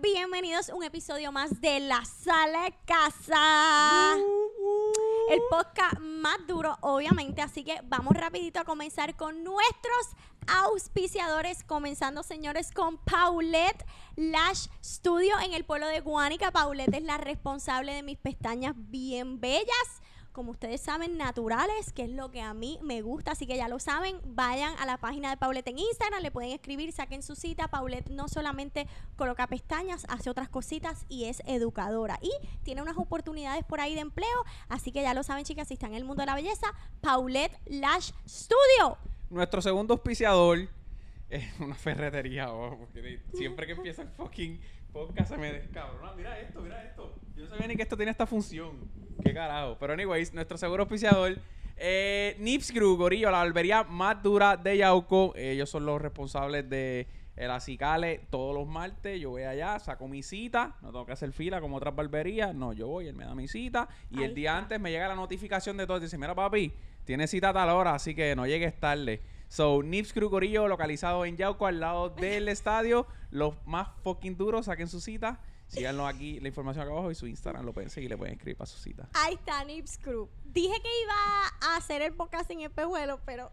Bienvenidos a un episodio más de La Sala de Casa. El podcast más duro, obviamente. Así que vamos rapidito a comenzar con nuestros auspiciadores. Comenzando, señores, con Paulette Lash Studio en el pueblo de Guánica. Paulette es la responsable de mis pestañas bien bellas como ustedes saben, naturales, que es lo que a mí me gusta. Así que ya lo saben, vayan a la página de Paulette en Instagram, le pueden escribir, saquen su cita. Paulette no solamente coloca pestañas, hace otras cositas y es educadora. Y tiene unas oportunidades por ahí de empleo. Así que ya lo saben, chicas, si están en el mundo de la belleza, Paulette Lash Studio. Nuestro segundo auspiciador es una ferretería, porque siempre que empieza el fucking podcast se me descabrona. Mira esto, mira esto. Yo no sabía ni que esto tiene esta función. Qué carajo. Pero anyways, nuestro seguro auspiciador, eh, Nips Crew, Gorillo, la barbería más dura de Yauco. Ellos son los responsables de el acicale todos los martes. Yo voy allá, saco mi cita. No tengo que hacer fila como otras barberías. No, yo voy, él me da mi cita. Y Ahí el día está. antes me llega la notificación de todo. Dice, mira papi, tiene cita a tal hora, así que no llegues tarde. So, Nips Crew Corillo, localizado en Yauco, al lado del estadio. Los más fucking duros, saquen su cita. Síganlo aquí, la información acá abajo y su Instagram lo pueden seguir, le pueden escribir para su cita. Ahí está, Nips Crew. Dije que iba a hacer el podcast sin espejuelos, pero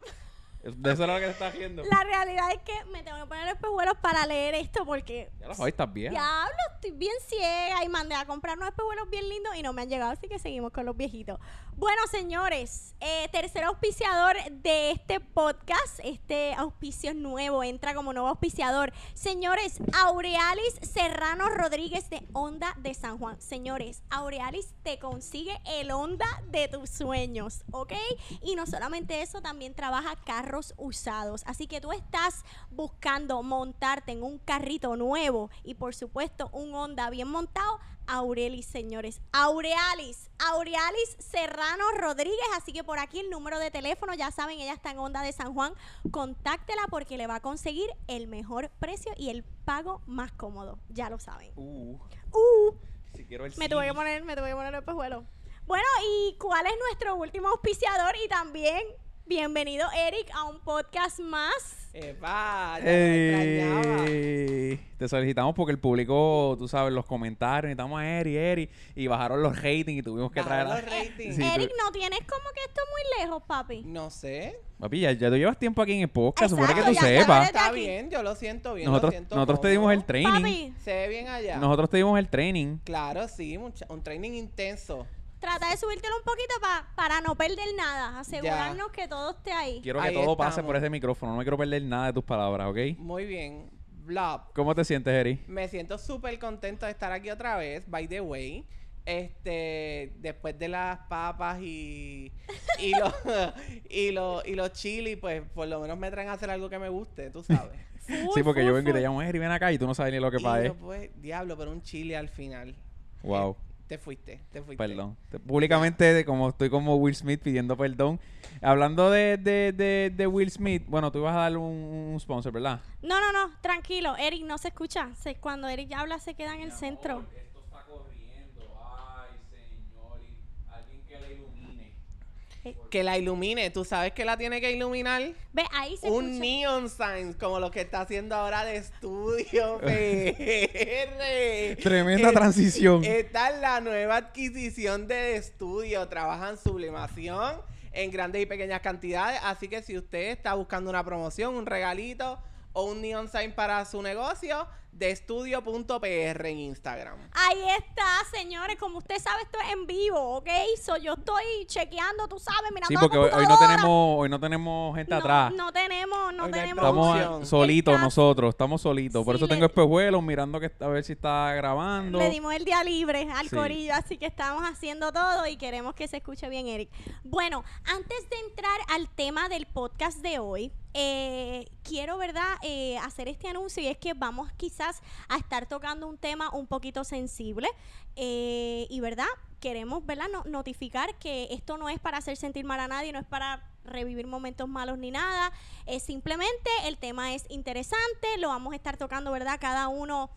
De eso es lo que te está haciendo. la realidad es que me tengo que poner espejuelos para leer esto porque Ya lo sabes, estás bien. Diablo, estoy bien ciega y mandé a comprar unos espejuelos bien lindos y no me han llegado, así que seguimos con los viejitos. Bueno, señores, eh, tercer auspiciador de este podcast, este auspicio nuevo, entra como nuevo auspiciador. Señores, Aurealis Serrano Rodríguez de Onda de San Juan. Señores, Aurealis te consigue el Onda de tus sueños, ¿ok? Y no solamente eso, también trabaja carros usados. Así que tú estás buscando montarte en un carrito nuevo y por supuesto un Honda bien montado. Aurelis, señores. Aurealis. Aurealis Serrano Rodríguez. Así que por aquí el número de teléfono, ya saben, ella está en Honda de San Juan. Contáctela porque le va a conseguir el mejor precio y el pago más cómodo. Ya lo saben. Uh, Uh, si quiero el me tuve que poner, me tuve que poner el espejuelo. Bueno, ¿y cuál es nuestro último auspiciador? Y también, bienvenido Eric a un podcast más. Epa, ya me extrañaba. Ey, te solicitamos porque el público, tú sabes, los comentarios, necesitamos a Eri, Eri, y bajaron los ratings y tuvimos que traer los ratings. Sí, Eric, tú- no tienes como que esto muy lejos, papi. No sé. Papi, ya, ya tú llevas tiempo aquí en el podcast, supone que Exacto, tú ya- ya sepas. eres- Está aquí. bien, yo lo siento bien. Nosotros, lo siento nosotros te dimos el training. Papi, Se ve bien allá. Nosotros te dimos el training. Claro, sí, mucha- un training intenso. Trata de subírtelo un poquito pa- para no perder nada. Asegurarnos que todo esté ahí. Quiero que Ahí todo pase estamos. por ese micrófono. No me quiero perder nada de tus palabras, ¿ok? Muy bien. Blob. ¿Cómo te sientes, Eri? Me siento súper contento de estar aquí otra vez, by the way. Este, después de las papas y y los y los y los chili, pues por lo menos me traen a hacer algo que me guste, tú sabes. Full, Sí, porque full, yo vengo y te full. llamo, Eri, ven acá, y tú no sabes ni lo que Y pasa. pues, diablo, pero un chili al final. Wow. Te fuiste, te fuiste. Perdón. Te- Públicamente, como estoy como Will Smith pidiendo perdón. Hablando de, de, de, de Will Smith, bueno, tú ibas a darle un, un sponsor, ¿verdad? No, no, no, tranquilo. Eric no se escucha. Se- cuando Eric habla se queda en el centro. Esto está corriendo. Ay, señor. Alguien que le ilumine. Que la ilumine, tú sabes que la tiene que iluminar. Ve, ahí se un escucha. neon sign como lo que está haciendo ahora de estudio PR. Tremenda transición. Esta es la nueva adquisición de estudio. Trabajan sublimación en grandes y pequeñas cantidades. Así que si usted está buscando una promoción, un regalito o un neon sign para su negocio, de estudio.pr en Instagram. Ahí está, señores. Como usted sabe, esto es en vivo, ¿ok? So, yo estoy chequeando, tú sabes, mirando Sí, la porque hoy, hoy no tenemos, hoy no tenemos gente No, atrás. No tenemos, no Hoy tenemos. Estamos solitos Está- nosotros, estamos solitos. Por eso le- tengo espejuelos mirando que a ver si está grabando. Le dimos el día libre al Sí. corillo, así que estamos haciendo todo y queremos que se escuche bien, Eric. Bueno, antes de entrar al tema del podcast de hoy, eh, quiero, ¿verdad?, eh, hacer este anuncio y es que vamos quizás a estar tocando un tema un poquito sensible eh, y, ¿verdad?, queremos, ¿verdad?, no- notificar que esto no es para hacer sentir mal a nadie, no es para revivir momentos malos ni nada, es simplemente el tema es interesante, lo vamos a estar tocando, ¿verdad?, cada uno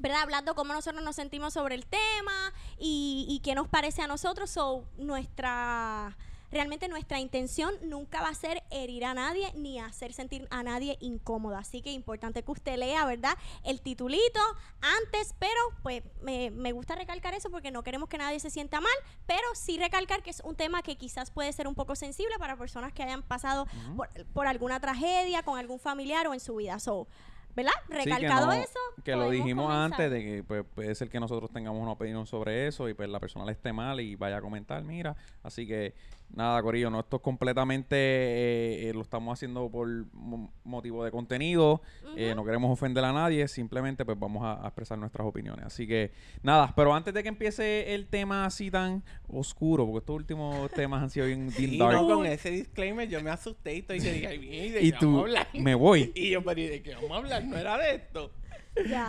¿verdad? Hablando cómo nosotros nos sentimos sobre el tema y, qué nos parece a nosotros. So, nuestra realmente nuestra intención nunca va a ser herir a nadie ni hacer sentir a nadie incómodo. Así que importante que usted lea, ¿verdad? El titulito antes, pero pues me, me gusta recalcar eso porque no queremos que nadie se sienta mal, pero sí recalcar que es un tema que quizás puede ser un poco sensible para personas que hayan pasado por, por alguna tragedia con algún familiar o en su vida. So, ¿verdad? Sí, que Recalcado no- eso. Que lo dijimos comenzar. antes de que pues, puede ser que nosotros tengamos una opinión sobre eso y pues la persona le esté mal y vaya a comentar, mira. Así que nada, Corillo, no, esto es completamente, eh, eh, lo estamos haciendo por mo- motivo de contenido, eh, no queremos ofender a nadie, simplemente pues vamos a, a expresar nuestras opiniones. Así que nada, pero antes de que empiece el tema así tan oscuro, porque estos últimos temas han sido bien, bien Y dark, no, con ese disclaimer yo me asusté y estoy que dije, "Ay, bien, ¿y de y qué tú, vamos a hablar?" me voy. Y yo, pero ¿y de qué vamos a hablar? No era de esto.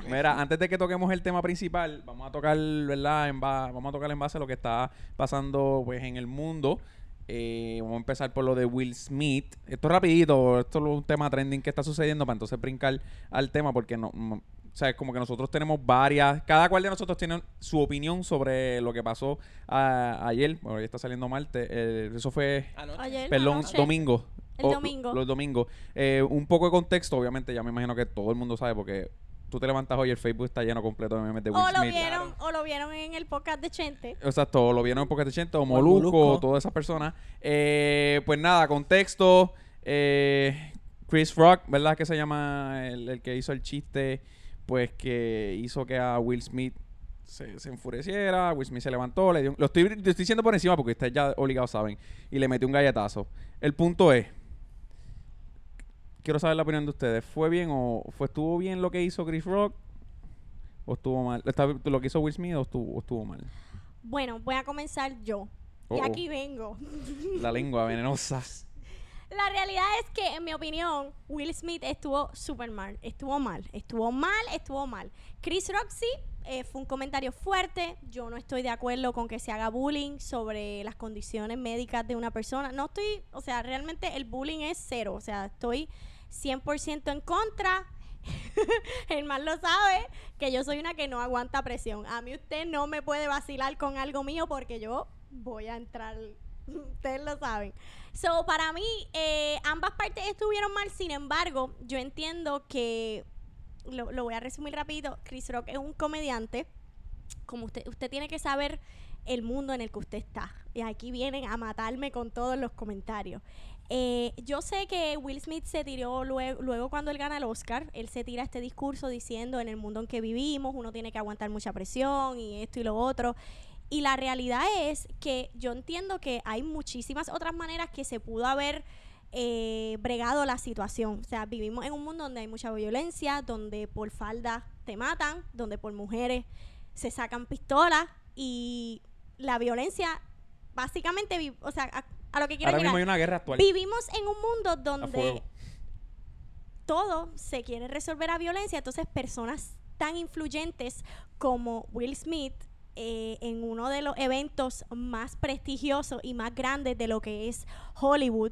Mira, antes de que toquemos el tema principal, vamos a tocar, ¿verdad? En vamos a tocar en base a lo que está pasando pues en el mundo. Eh, vamos a empezar por lo de Will Smith. Esto es rapidito, esto es un tema trending que está sucediendo para entonces brincar al tema porque no, no- o sea, es como que nosotros tenemos varias, cada cual de nosotros tiene su opinión sobre lo que pasó a- ayer. Bueno, hoy está saliendo martes. eh, eso fue Anoche. Ayer, Perdón, anoche. domingo. El O- domingo. Los domingos. Eh, un poco de contexto, obviamente, ya me imagino que todo el mundo sabe porque tú te levantas hoy y el Facebook está lleno completo de memes de Will O lo vieron, o lo vieron en el podcast de Chente. Exacto, lo vieron en Pocket 80 o el Molusco, Molusco. todas esas personas. Eh, pues nada, contexto. eh, Chris Rock, ¿verdad? Que se llama el, el que hizo el chiste, pues que hizo que a Will Smith se, se enfureciera. Will Smith se levantó, le dio un- Lo estoy, lo estoy diciendo por encima porque ustedes ya obligados saben. Y le metió un galletazo. El punto es. Quiero saber la opinión de ustedes. ¿Fue bien o fue estuvo bien lo que hizo Chris Rock? ¿O estuvo mal? ¿Está- ¿Lo que hizo Will Smith o estuvo, o estuvo mal? Bueno, voy a comenzar yo. Oh, y aquí vengo. La lengua venenosa. La realidad es que, en mi opinión, Will Smith estuvo súper mal. Estuvo mal. Estuvo mal, estuvo mal. Chris Rock sí, eh, fue un comentario fuerte. Yo no estoy de acuerdo con que se haga bullying sobre las condiciones médicas de una persona. No estoy, o sea, realmente el bullying es cero. O sea, estoy 100% en contra. El mal lo sabe que yo soy una que no aguanta presión. A mí usted no me puede vacilar con algo mío porque yo voy a entrar. Ustedes lo saben. So, para mí, eh, ambas partes estuvieron mal. Sin embargo, yo entiendo que, lo, lo voy a resumir rápido, Chris Rock es un comediante. Como usted, usted tiene que saber el mundo en el que usted está. Y aquí vienen a matarme con todos los comentarios. Eh, yo sé que Will Smith se tiró luego, luego cuando él gana el Oscar, él se tira este discurso diciendo en el mundo en que vivimos uno tiene que aguantar mucha presión y esto y lo otro. Y la realidad es que yo entiendo que hay muchísimas otras maneras que se pudo haber eh, bregado la situación. O sea, vivimos en un mundo donde hay mucha violencia, donde por falda te matan, donde por mujeres se sacan pistolas y la violencia básicamente, o sea, a, lo que quiero Ahora mismo hay una guerra actual. Vivimos en un mundo donde todo se quiere resolver a violencia, entonces personas tan influyentes como Will Smith eh, en uno de los eventos más prestigiosos y más grandes de lo que es Hollywood,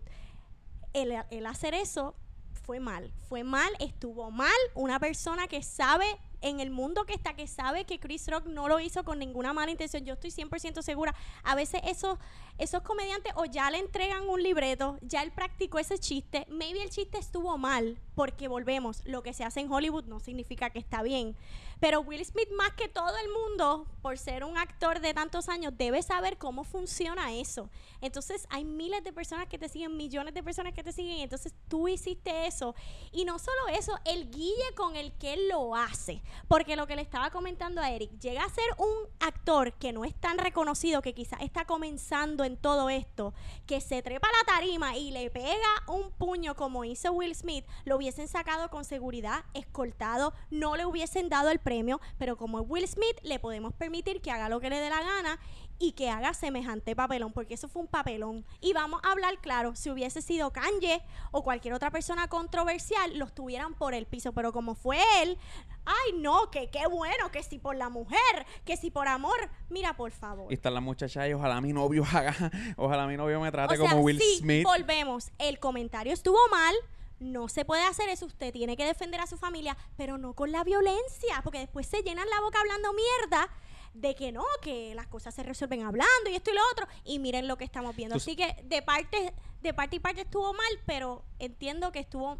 el, el hacer eso fue mal, fue mal, estuvo mal, una persona que sabe en el mundo que está, que sabe que Chris Rock no lo hizo con ninguna mala intención, yo estoy 100% segura, a veces esos, esos comediantes o ya le entregan un libreto, ya él practicó ese chiste, maybe el chiste estuvo mal, porque volvemos, lo que se hace en Hollywood no significa que está bien, pero Will Smith más que todo el mundo, por ser un actor de tantos años, debe saber cómo funciona eso. Entonces hay miles de personas que te siguen, millones de personas que te siguen, entonces tú hiciste eso. Y no solo eso, el guille con el que él lo hace. Porque lo que le estaba comentando a Eric, llega a ser un actor que no es tan reconocido, que quizás está comenzando en todo esto, que se trepa a la tarima y le pega un puño como hizo Will Smith, lo hubiesen sacado con seguridad, escoltado, no le hubiesen dado el premio, pero como es Will Smith, le podemos permitir que haga lo que le dé la gana y que haga semejante papelón, porque eso fue un papelón. Y vamos a hablar claro, si hubiese sido Kanye o cualquier otra persona controversial, los tuvieran por el piso, pero como fue él, ay no, que qué bueno, que si por la mujer, que si por amor, mira por favor. Y están las muchachas y ojalá mi novio haga, ojalá mi novio me trate O sea, como Will sí, Smith. volvemos. El comentario estuvo mal. No se puede hacer eso. Usted tiene que defender a su familia, pero no con la violencia, porque después se llenan la boca hablando mierda de que no, que las cosas se resuelven hablando y esto y lo otro. Y miren lo que estamos viendo. Así que de parte, de parte y parte estuvo mal, pero entiendo que estuvo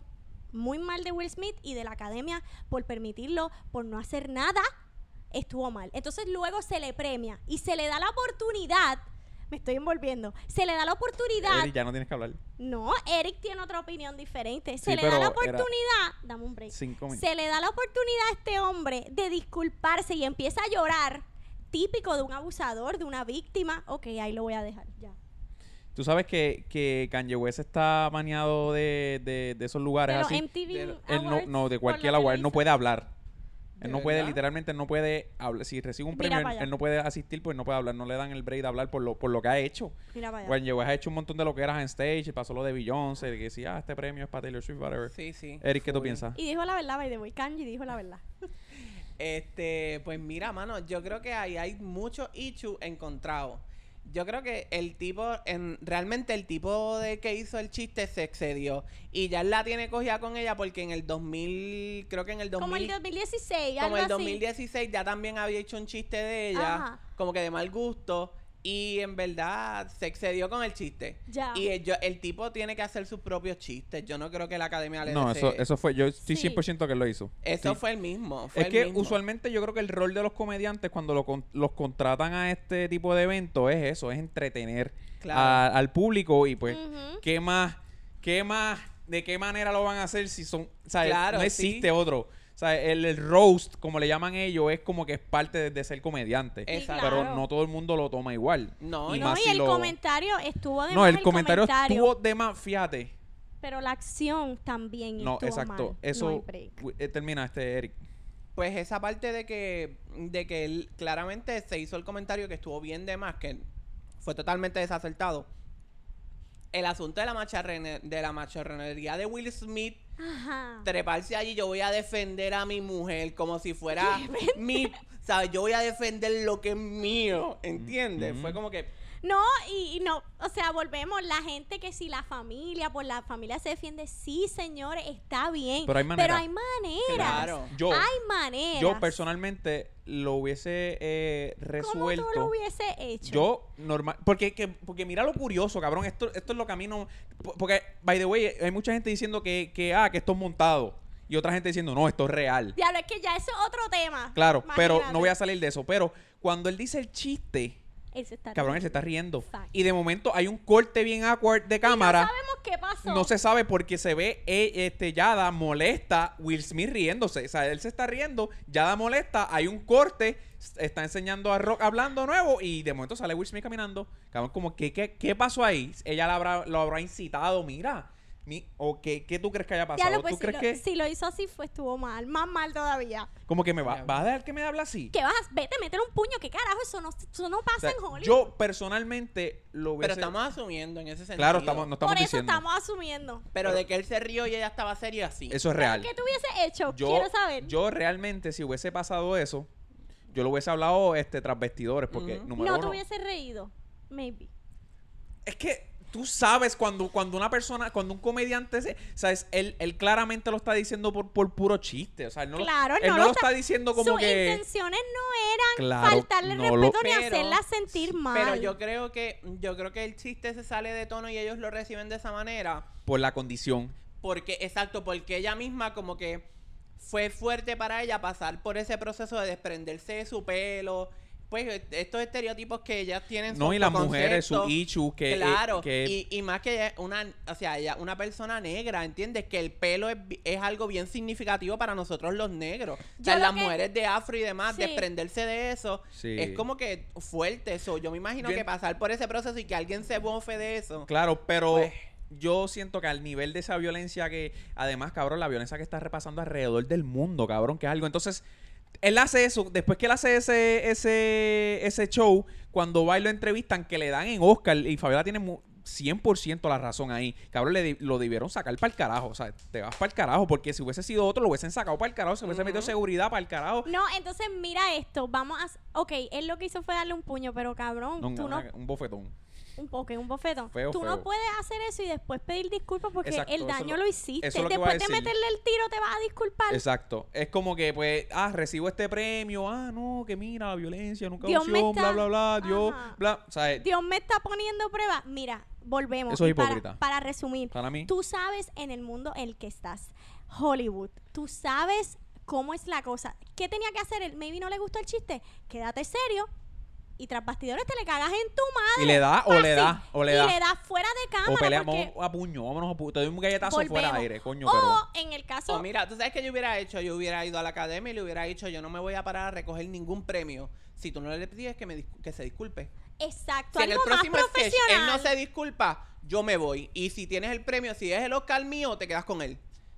muy mal de Will Smith y de la academia por permitirlo, por no hacer nada, estuvo mal. Entonces luego se le premia y se le da la oportunidad. Me estoy envolviendo. Se le da la oportunidad. Eric, ya no tienes que hablar. No, Eric tiene otra opinión diferente. Se Sí, le da la oportunidad. Dame un break. Cinco minutos. Se le da la oportunidad a este hombre de disculparse y empieza a llorar. Típico de un abusador, de una víctima. Ok, ahí lo voy a dejar. Ya. Tú sabes que, que Kanye West está baneado de, de, de esos lugares De los así. MTV de- Él no, no, de cualquier le él no puede hablar. Él ¿De no puede, literalmente, no puede hablar. Si recibe un Mira premio, él, no puede asistir, pues no puede hablar. No le dan el break de hablar por lo, por lo que ha hecho. Mira para allá. Kanye West ha hecho un montón de lo que eras en stage, pasó lo de Beyoncé, de que decía, ah, este premio es para Taylor Swift, whatever. Sí, sí. Eric, ¿qué tú piensas? Y dijo la verdad, by the way. Kanji dijo la verdad. Este, pues mira, mano, yo creo que ahí hay muchos issues encontrados. Yo creo que el tipo, en, realmente el tipo de que hizo el chiste se excedió. Y ya la tiene cogida con ella porque en el 2000, creo que en el 2000, Como el 2016, como algo el así. 2016 ya también había hecho un chiste de ella, Ajá. como que de mal gusto. Y en verdad se excedió con el chiste. Ya. Y el, yo- el tipo tiene que hacer sus propios chistes. Yo no creo que la academia le No, eso, eso fue, yo estoy Sí. 100% que lo hizo. Eso Sí. fue el mismo. fue Es el que mismo. usualmente yo creo que el rol de los comediantes cuando lo con- los contratan a este tipo de eventos es eso, es entretener Claro. a- al público y pues. ¿qué más? ¿Qué más? ¿De qué manera lo van a hacer si son, o sea, Claro, no sí. existe otro? O sea, el, el roast, como le llaman ellos, es como que es parte de, de ser comediante. Exacto. Pero claro. no todo el mundo lo toma igual. No, y no, No, más y si el lo- comentario estuvo de No, más el comentario, estuvo de más, fíjate. Pero la acción también No, estuvo exacto. mal. Eso No eh, termina este Eric. Pues esa parte de que, de que él claramente se hizo el comentario que estuvo bien de más, que fue totalmente desacertado. El asunto de la macharrene- de la machorronería de Will Smith, Ajá. treparse allí, yo voy a defender a mi mujer como si fuera mi, ¿sabes? Yo voy a defender lo que es mío, ¿entiendes? Fue como que, No, y, y no, o sea, volvemos, la gente que si la familia, por la familia se defiende, sí, señores, está bien. Pero hay maneras. hay maneras. Claro. Yo, Hay maneras. yo personalmente lo hubiese eh, ¿Cómo resuelto. tú lo hubiese hecho? Yo, normal. Porque, que, porque mira lo curioso, cabrón. Esto, esto es lo que a mí no. po- Porque, by the way, hay mucha gente diciendo que, que, ah, que esto es montado. Y otra gente diciendo, no, esto es real. Diablo, es que ya eso es otro tema. Claro, pero no voy a salir de eso. Pero cuando él dice el chiste, Él se está cabrón, él riendo. se está riendo. Y de momento hay un corte bien awkward de Y cámara. No sabemos qué pasó. No se sabe porque se ve eh, este Yada molesta Will Smith riéndose. O sea, él se está riendo, Yada molesta, hay un corte, está enseñando a Rock hablando nuevo y de momento sale Will Smith caminando. Cabrón, como ¿qué, qué, qué pasó ahí? Ella habrá, lo habrá incitado, mira. Mi, ¿O qué, qué tú crees que haya pasado? Diablo, pues ¿Tú si crees lo, que si lo hizo así, fue estuvo mal. Más mal todavía. como que me va, va a dejar que me hable así? Que vas, vete, métele un puño. ¿Qué carajo? Eso no, eso no O pasa sea, en Hollywood. yo personalmente lo pero hubiese... estamos asumiendo en ese sentido. Claro, estamos, no estamos Por eso diciendo. estamos asumiendo. Pero de que él se rió y ella estaba seria, sí. Eso es real. ¿Qué tú hubiese hecho? yo, Quiero saber. yo realmente, si hubiese pasado eso, yo lo hubiese hablado este, tras vestidores, porque número no te uno, hubiese reído. Maybe. es que tú sabes cuando, cuando una persona, cuando un comediante, se, sabes, él, él claramente lo está diciendo por, por puro chiste, o sea, él no, lo- Claro, él no no, lo lo está- está diciendo como Sus que... intenciones no eran Claro, faltarle no respeto lo- ni Pero- hacerla sentir mal. Pero yo creo que yo creo que el chiste se sale de tono y ellos lo reciben de esa manera Por la condición. porque exacto, porque ella misma como que fue fuerte para ella pasar por ese proceso de desprenderse de su pelo, pues estos estereotipos que ellas tienen No, y las mujeres, su issue, que... eh, claro, que y, y más que ella una, o sea, ella una persona negra, ¿entiendes? Que el pelo es, algo bien significativo para nosotros los negros. O sea, lo las que- mujeres de afro y demás, Sí. desprenderse de eso, Sí. es como que fuerte eso. Yo me imagino Yo que pasar por ese proceso y que alguien se bofe de eso. Claro, pero Pues- yo siento que al nivel de esa violencia que, además, cabrón, la violencia que está repasando alrededor del mundo, cabrón, que es algo. Entonces, él hace eso, después que él hace ese, ese, ese show, cuando va y lo entrevistan, que le dan en Oscar, y Fabiola tiene mu- 100% la razón ahí. Cabrón, le lo debieron sacar para el carajo. O sea, te vas para el carajo, porque si hubiese sido otro, lo hubiesen sacado para el carajo, se hubiese metido seguridad para el carajo. No, entonces mira esto. Vamos a. Ok, él lo que hizo fue darle un puño, pero cabrón, No, tú no. una- un bofetón. Un poco, un bofetón. Feo, Tú no puedes hacer eso y después pedir disculpas porque Exacto, el daño lo- lo hiciste. después de meterle el tiro te vas a disculpar. Exacto. Es como que, pues, ah, recibo este premio, ah, no, que mira, la violencia, nunca Dios opción, bla, está- bla, bla, Dios, Ajá. bla. O sea, Dios me está poniendo pruebas. Mira, volvemos. Eso es Y para- hipócrita. Para, resumir, para mí, tú sabes en el mundo en el que estás. Hollywood. Tú sabes cómo es la cosa. ¿Qué tenía que hacer? El maybe no le gustó el chiste. Quédate serio. Y tras bastidores te le cagas en tu madre. Y le da, o le da, o le y da. le das fuera de cámara. o peleamos porque a puño, vámonos a puño. Te doy un galletazo fuera de aire, coño, o pero... en el caso... O mira, tú sabes que yo hubiera hecho, yo hubiera ido a la academia y le hubiera dicho, yo no me voy a parar a recoger ningún premio. Si tú no le pides que, me dis- que se disculpe. exacto. Si en el algo más próximo sketch él profesional. no se disculpa, yo me voy. Y si tienes el premio, si es el Oscar mío, te quedas con él.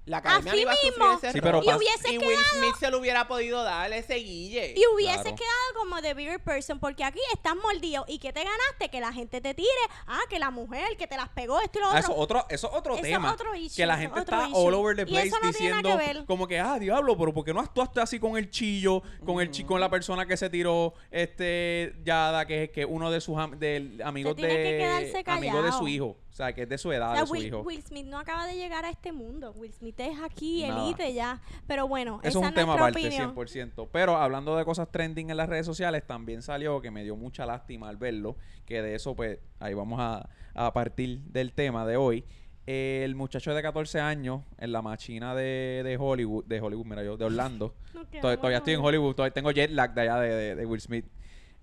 La academia Así no iba a mismo. ese Sí, error. pero Y hubiese Y Will quedado... Smith se lo hubiera podido dar ese guille. Y hubiese Claro. quedado como the bigger person, porque aquí estás mordido. ¿Y qué te ganaste? Que la gente te tire. Ah, que la mujer que te las pegó, esto y lo Ah, otro. eso, otro, eso es otro Eso es tema. otro issue, que la eso gente es otro está issue. all over the Y place eso no tiene nada diciendo que ver. como que, ah, diablo, pero ¿por qué no actuaste así con el chillo? Con el chi- con la persona que se tiró, este, Yada, que es que uno de sus am- del, amigos tiene que quedarse de amigos de su hijo. O sea, que es de su edad, O sea, de su Will, hijo. Will Smith no acaba de llegar a este mundo. Will Smith es aquí, Nada. elite ya. Pero bueno, Eso esa es un tema aparte, opinión. 100%. Pero hablando de cosas trending en las redes sociales, también salió que me dio mucha lástima al verlo, que de eso, pues, ahí vamos a, a partir del tema de hoy. El muchacho de 14 años en la machina de, de Hollywood, de Hollywood, mira yo, de Orlando. Nos Tod- quedamos todavía estoy en Hollywood, todavía tengo jet lag de allá de, de- de Will Smith.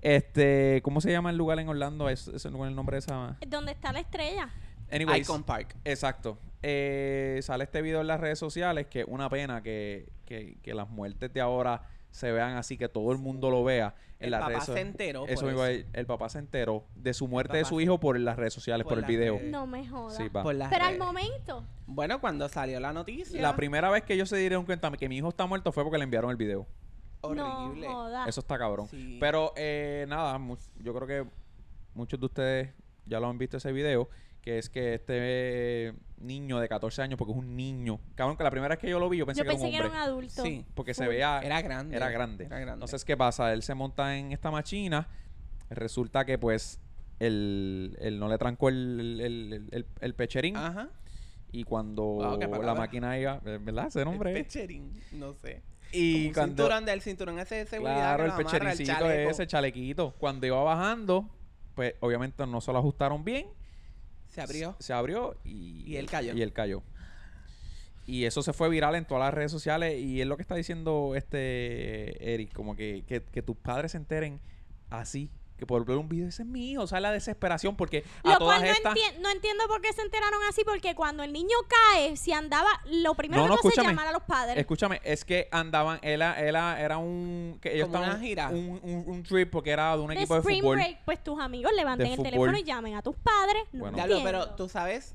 Este, ¿cómo se llama el lugar en Orlando? ¿Es, es el nombre de esa? ¿Dónde está la estrella? Anyways, Icon Park. Exacto. Eh, sale este video en las redes sociales que una pena que, que, que las muertes de ahora se vean así, que todo el mundo lo vea en El las papá redes se enteró Eso por iba a eso. decir, el papá se enteró de su muerte de su hijo por las redes sociales, por, por el video. redes. No me jodas. Sí, Pero al momento. Bueno, cuando salió la noticia. La primera vez que ellos se dieron cuenta que mi hijo está muerto fue porque le enviaron el video. Horrible. No. Eso está cabrón. Sí. Pero eh, nada, yo creo que muchos de ustedes ya lo han visto ese video, que es que este eh, niño de 14 años, porque es un niño, cabrón, que la primera vez que yo lo vi yo pensé Yo que pensé era que un era un hombre. adulto. Sí. Porque se veía... Era grande. Era grande. Era grande. Entonces, ¿qué pasa? Él se monta en esta máquina. Resulta que, pues, él, él no le trancó el, el, el- el- el pecherín. Ajá. Y cuando Wow, la máquina iba... ¿Verdad? Ese nombre. El pecherín, no sé. Y Como un cuando... cinturón del cinturón ese de seguridad Claro, que el amarra chaleco. ese, chalequito. Cuando iba bajando, pues, obviamente no se lo ajustaron bien. Se abrió. Se abrió y... Y él cayó. Y él cayó. Y eso se fue viral en todas las redes sociales. Y es lo que está diciendo este Eric, como que, que, que tus padres se enteren así. Que por ver un video, ese es mi hijo. O sea, la desesperación porque a Lo todas cual no, estas... enti- no entiendo por qué se enteraron así, porque cuando el niño cae, si andaba, lo primero No, que no, tú haces es escúchame. llamar a los padres. Escúchame, es que andaban, era, era, era un... Que ellos Como una estaban- gira. Un, un, un trip porque era de un de equipo de fútbol. Break, pues tus amigos levanten el teléfono y llamen a tus padres. No Bueno. Entiendo. pero tú sabes,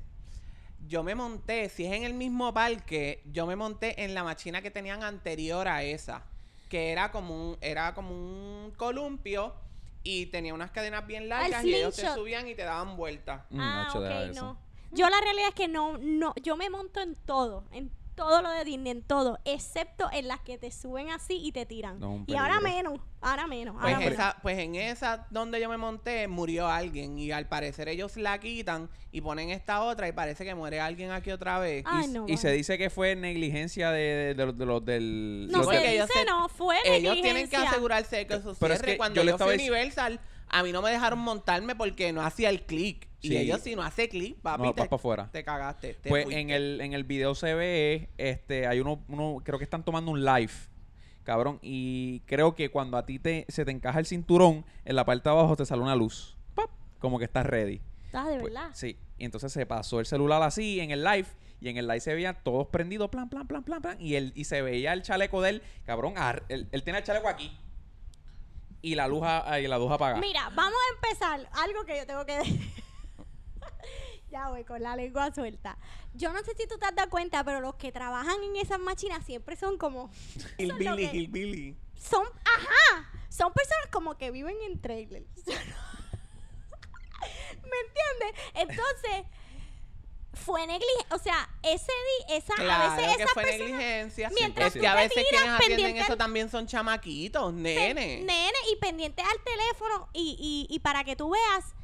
yo me monté, si es en el mismo parque, yo me monté en la máquina que tenían anterior a esa, que era como un, era como un columpio y tenía unas cadenas bien largas y ellos te slingshot. subían y te daban vueltas. Mm, ah, Nacho, deja ok, eso. no. Yo la realidad es que no, no, yo me monto en todo, en todo lo de Disney, en todo, excepto en las que te suben así y te tiran. No, y ahora menos, ahora menos. Pues, ahora menos. esa, pues en esa donde yo me monté murió alguien y al parecer ellos la quitan y ponen esta otra y parece que muere alguien aquí otra vez. Ay, y, no, y se dice que fue negligencia de, de, de los- de los del... No los se ellos dice, se- no, fue Ellos tienen que negligencia. asegurarse de que eso Pero es cierre. que Cuando yo yo, le estaba Universal, a mí no me dejaron montarme porque no hacía el clic. Sí. Y ellos si no hace clic, papi, No, te, vas pa' afuera. te cagaste. te Pues fuiste. en el, en el video se ve, este, hay uno, uno, creo que están tomando un live, cabrón, y creo que cuando a ti te, se te encaja el cinturón, en la parte de abajo te sale una luz, ¡pap! como que estás ready. Ah, de Pues, verdad. sí, y entonces se pasó el celular así en el live, y en el live se veían todos prendidos, plan, plan, plan, plan, plan, y, él, y se veía el chaleco de él, cabrón, ar- él, él tiene el chaleco aquí, y la luz, a- y la luz apagada. Mira, vamos a empezar. Algo que yo tengo que decir. ya voy con la lengua suelta. Yo no sé si tú te has dado cuenta, pero los que trabajan en esas máquinas siempre son como. son lo Hillbilly, que- hillbilly. Son, ajá, son personas como que viven en trailers. ¿Me entiendes? Entonces, fue negligencia. O sea, ese di, esa, a Claro veces que esas fue personas. negligencia. mientras es tú que a veces quienes atienden pendiente eso al- también son chamaquitos, nene. Nene, y pendiente al teléfono y, y, y para que tú veas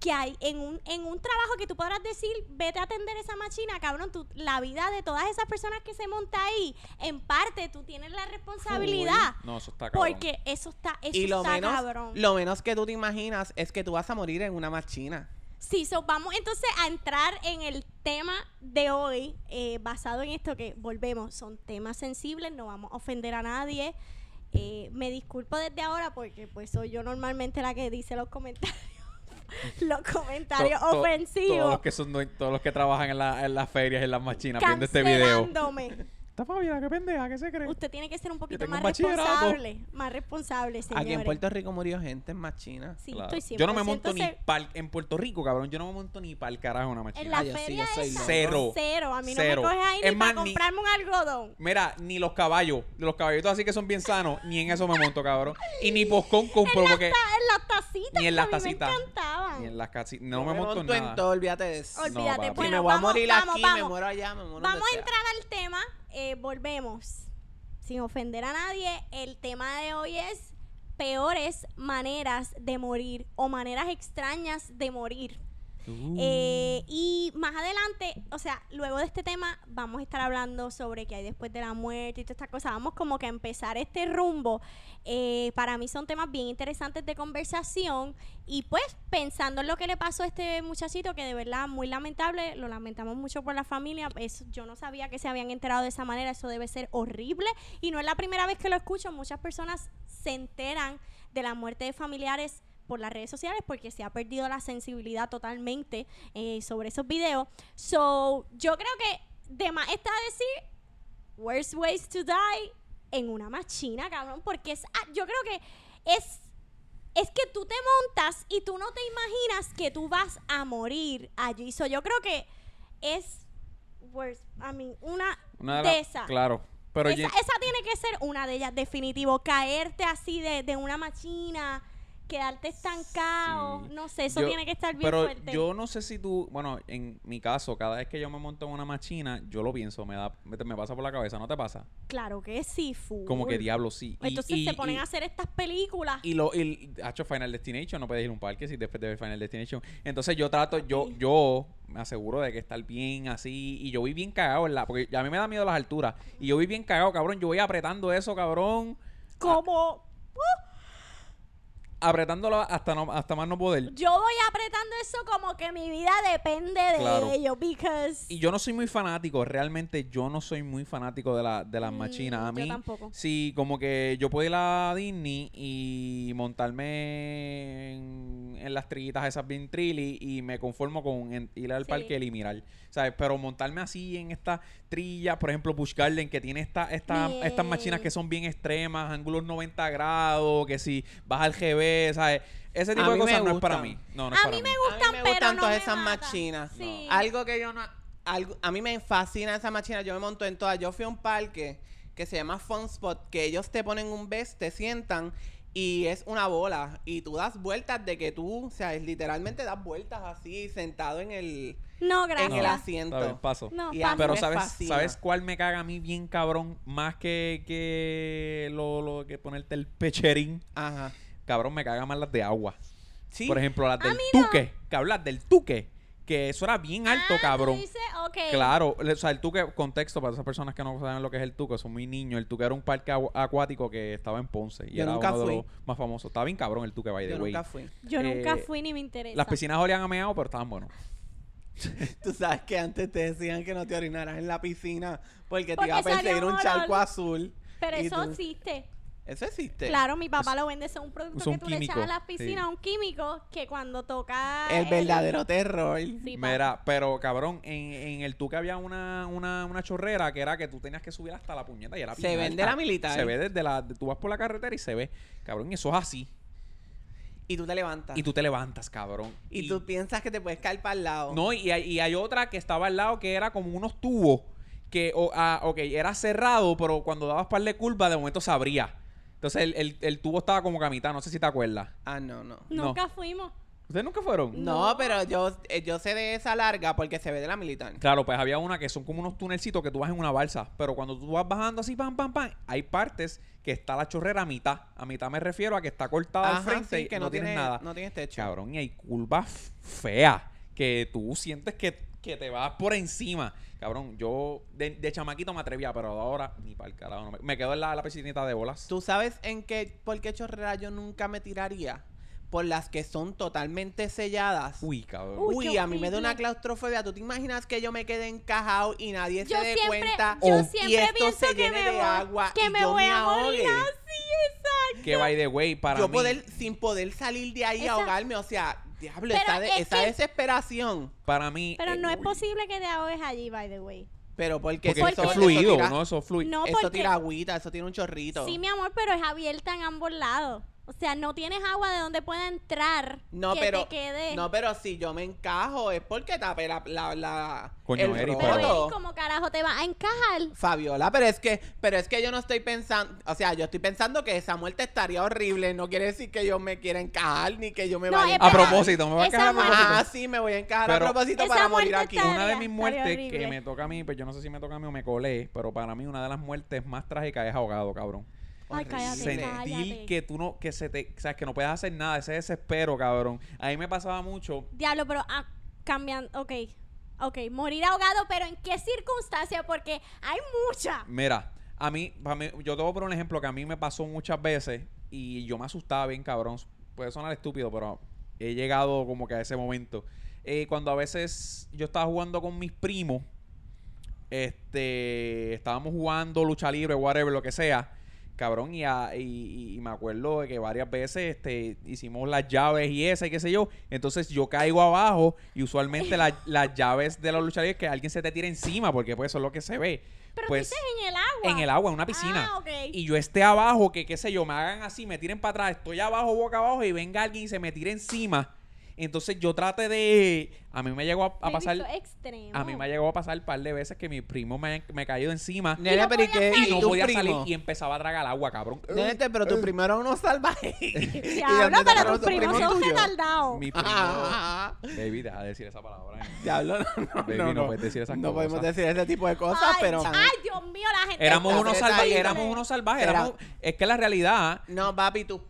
que hay en un, en un trabajo que tú podrás decir, vete a atender esa máquina, cabrón, tú, la vida de todas esas personas que se monta ahí, en parte tú tienes la responsabilidad. No, eso está cabrón. Porque eso está, eso Y lo está menos, cabrón. lo menos que tú te imaginas es que tú vas a morir en una machina. Sí, so vamos entonces a entrar en el tema de hoy, eh, basado en esto que volvemos, son temas sensibles, no vamos a ofender a nadie. Eh, me disculpo desde ahora porque pues soy yo normalmente la que dice los comentarios, los comentarios To- to- ofensivos, Todos los que son todos los que trabajan en, la- en las ferias, en las machinas, viendo este video. Esta Fabiola, qué pendeja, ¿qué se cree? Usted tiene que ser un poquito más responsable, más responsable, señores. Aquí en Puerto Rico murió gente en machinas. Sí, Claro. estoy Yo no me 100% monto ni pa'l- en Puerto Rico, cabrón. Yo no me monto ni para el carajo una En machina. la Ah, yo sí, yo soy. Cero. Cero. A mí no me coges ahí Es ni más, para ni- comprarme un algodón. Mira, ni los caballos, los caballitos así que son bien sanos, ni en eso me monto, cabrón. Y ni poscón compro en, porque en las tacitas. Ni en las tacitas. Me encantaban. ni en las casi no me monto en en nada. todo, olvídate de eso. Olvídate. Me voy a vamos, morir vamos, aquí, vamos. me muero allá, me muero Vamos a entrar al tema. Eh, volvemos. Sin ofender a nadie, el tema de hoy es peores maneras de morir o maneras extrañas de morir. Uh. Eh, y más adelante, o sea, luego de este tema vamos a estar hablando sobre qué hay después de la muerte y todas estas cosas. Vamos como que a empezar este rumbo. Eh, para mí son temas bien interesantes de conversación y pues pensando en lo que le pasó a este muchachito, que de verdad muy lamentable, lo lamentamos mucho por la familia, eso, yo no sabía que se habían enterado de esa manera, eso debe ser horrible y no es la primera vez que lo escucho, muchas personas se enteran de la muerte de familiares por las redes sociales porque se ha perdido la sensibilidad totalmente eh, sobre esos videos. So, yo creo que de más está decir worst ways to die en una machina, cabrón, porque es, ah, yo creo que es es que tú te montas y tú no te imaginas que tú vas a morir allí. So, yo creo que es worst, I mean, una, Una de, la- esas. Claro. Pero esa, esa tiene que ser una de ellas, definitivo. Caerte así de, de una machina, quedarte estancado. Sí. No sé, eso yo- tiene que estar bien pero fuerte. yo no sé si tú, bueno, en mi caso, cada vez que yo me monto en una machina, yo lo pienso, me da, me, me pasa por la cabeza, ¿no te pasa? Claro que sí, full. Como que diablo, sí. Entonces y- se ponen y- a hacer estas películas. Y lo, y, hecho Final Destination, no puedes ir a un parque si después de ver Final Destination. Entonces yo trato, yo, yo me aseguro de que estar bien así. Y yo voy bien cagado, ¿verdad? Porque a mí me da miedo las alturas. Y yo voy bien cagado, cabrón. Yo voy apretando eso, cabrón. como Apretándolo hasta no, hasta más no poder. yo voy apretando eso como que mi vida depende de Claro. ello. Because Y yo no soy muy fanático, realmente yo no soy muy fanático de, la, de las Mm, machinas. A yo mí, tampoco. sí, como que yo puedo ir a Disney y montarme en, en las trillitas esas bien trilly y me conformo con en- ir al Sí. parque y mirar, ¿sabes? Pero montarme así en esta trilla, por ejemplo, Busch Garden, que tiene esta, esta, estas machinas Bien. que son bien extremas, ángulos 90 grados, que si vas al GB, ¿sabes? Ese tipo A de cosas no es para mí. No, no es a para mí mí. me A gustan, mí me pero gustan no todas me esas. Sí. Algo que yo no... Algo, a mí me fascina esa máquina. Yo me monto en todas. Yo fui a un parque que se llama Fun Spot, que ellos te ponen un vest, te sientan y es una bola. Y tú das vueltas de que tú, o sea, es literalmente das vueltas así, sentado en el, No, en gracias. el No. asiento. Paso. No, Y paso. Pero ¿sabes, fascina. ¿sabes cuál me caga a mí bien cabrón? Más que, que lo, lo que ponerte el pecherín. Ajá. Cabrón, me caga más las de agua. Sí. Por ejemplo, las del mí no. tuque. Que hablas del tuque. Que eso era bien alto, Ah, tú cabrón. dices, ok. Claro, o sea, el tuque, contexto para esas personas que no saben lo que es el tuque, son muy niños. El tuque era un parque agu- acuático que estaba en Ponce y Yo era nunca uno de los más famosos. Estaba bien cabrón el tuque, by the Yo way. nunca fui. Yo nunca Eh, fui ni me interesa. Las piscinas olían a meado, pero estaban buenos. Tú sabes que antes te decían que no te orinaras en la piscina porque, te iba a perseguir un charco azul. Pero eso tú- existe. Eso existe. Claro, mi papá lo vende. Es un producto que un tú le echas a las piscinas, sí. un químico que cuando toca... El verdadero terror. Sí. Mira, pero cabrón, en, en el tuque había una, una, una chorrera que era que tú tenías que subir hasta la puñeta y era Se bien ve de alta. la militar. Se ve desde la... Tú vas por la carretera y se ve. Cabrón, y eso es así. Y tú te levantas. Y tú te levantas, cabrón. Y, tú piensas que te puedes caer para el lado. No, y hay, y hay otra que estaba al lado que era como unos tubos que, o, ah, ok, era cerrado, pero cuando dabas par de curva, de momento se abría. Entonces el, el- el tubo estaba como que a mitad, no sé si te acuerdas. Ah, no, no. Nunca fuimos. ¿Ustedes nunca fueron? No, pero yo, eh, yo sé de esa larga porque se ve de la militar. Claro, pues había una que son como unos tunelcitos que tú vas en una balsa, pero cuando tú vas bajando así, pam, pam, pam, hay partes que está la chorrera a mitad. A mitad me refiero a que está cortada al Ajá, frente sí, y que no, no, tienes tiene nada. No tienes techo. Cabrón, y hay curvas feas que tú sientes que, que te vas por encima. Cabrón, yo de, de chamaquito me atrevía, pero ahora ni para el carajo. no me, me quedo en la, la piscinita de bolas. ¿Tú sabes en qué, por qué chorrera yo nunca me tiraría? Por las que son totalmente selladas. Uy, cabrón. Uy, a mí me da una claustrofobia. ¿Tú te imaginas que yo me quede encajado y nadie Yo se dé siempre, cuenta? yo Oh. y siempre esto pienso se que me de voy, agua que y me yo voy me a morir ahogue. así, exacto. Que by the way, para yo mí. poder, sin poder salir de ahí a ahogarme, o sea, diablo, Pero esa, de- es esa que- desesperación. Para mí. Pero eh, no es uy, posible que te ahogues allí, by the way. Pero porque, eso, es eso fluido, tira, ¿no? Eso es fluido. No, eso porque... tira agüita, eso tiene un chorrito. Sí, mi amor, pero es abierta en ambos lados. O sea, no tienes agua de donde pueda entrar No, que pero, te quede. no, pero si yo me encajo es porque tapé la, la, la Coño, el Eri, pero ¿cómo carajo te va a encajar? Fabiola, pero es que, pero es que yo no estoy pensando, o sea, yo estoy pensando que esa muerte estaría horrible, no quiere decir que yo me quiera encajar ni que yo me No, vaya A propósito, me va a quedar a propósito. Ah, sí, me voy a encajar Pero- a propósito para morir aquí. está- Una de Estaría- mis estaría muertes que me toca a mí, pues yo no sé si me toca a mí o me colé, pero para mí una de las muertes más trágicas es ahogado, cabrón. Ay, cállate. Sentir que tú no, que se te, o sea, que no puedes hacer nada, ese desespero, cabrón. A mí me pasaba mucho. Diablo, pero ah, cambian, ok. Ok, morir ahogado, pero ¿en qué circunstancia? Porque hay muchas. Mira, a mí, pa' mí- yo te voy a poner un ejemplo que a mí me pasó muchas veces y yo me asustaba bien, cabrón. Puede sonar estúpido, pero he llegado como que a ese momento. Eh, cuando a veces yo estaba jugando con mis primos, este, estábamos jugando lucha libre, whatever, lo que sea, cabrón, y, a- y- y me acuerdo de que varias veces este, hicimos las llaves y esa y qué sé yo, entonces yo caigo abajo y usualmente la- las llaves de la lucha libre es que alguien se te tira encima, porque pues eso es lo que se ve. Pero pues, tú dices en el agua. en el agua, en una piscina. Ah, ok. Y yo esté abajo, que qué sé yo, me hagan así, me tiren para atrás, estoy abajo, boca abajo, y venga alguien y se me tire encima. Entonces yo trate de. A mí me llegó a, a pasar. extremo. A mí me llegó a pasar un par de veces que mi primo me, me caído encima Nene, no pero ¿y podía qué? salir. y ¿Y no podía primo? salir y empezaba a tragar agua, cabrón. Nene, pero tu primero era uno salvaje. ¿Y Diablo, pero tus primos son retardados. Mi primo. Baby, deja de decir esa palabra. Diablo, no, no, Baby, no, no puedes decir esas No podemos cosas. decir ese tipo de cosas, ay, pero... ay, Dios mío, la gente. Éramos unos salvajes, éramos unos salvajes. Es que la realidad. No, papi, tu-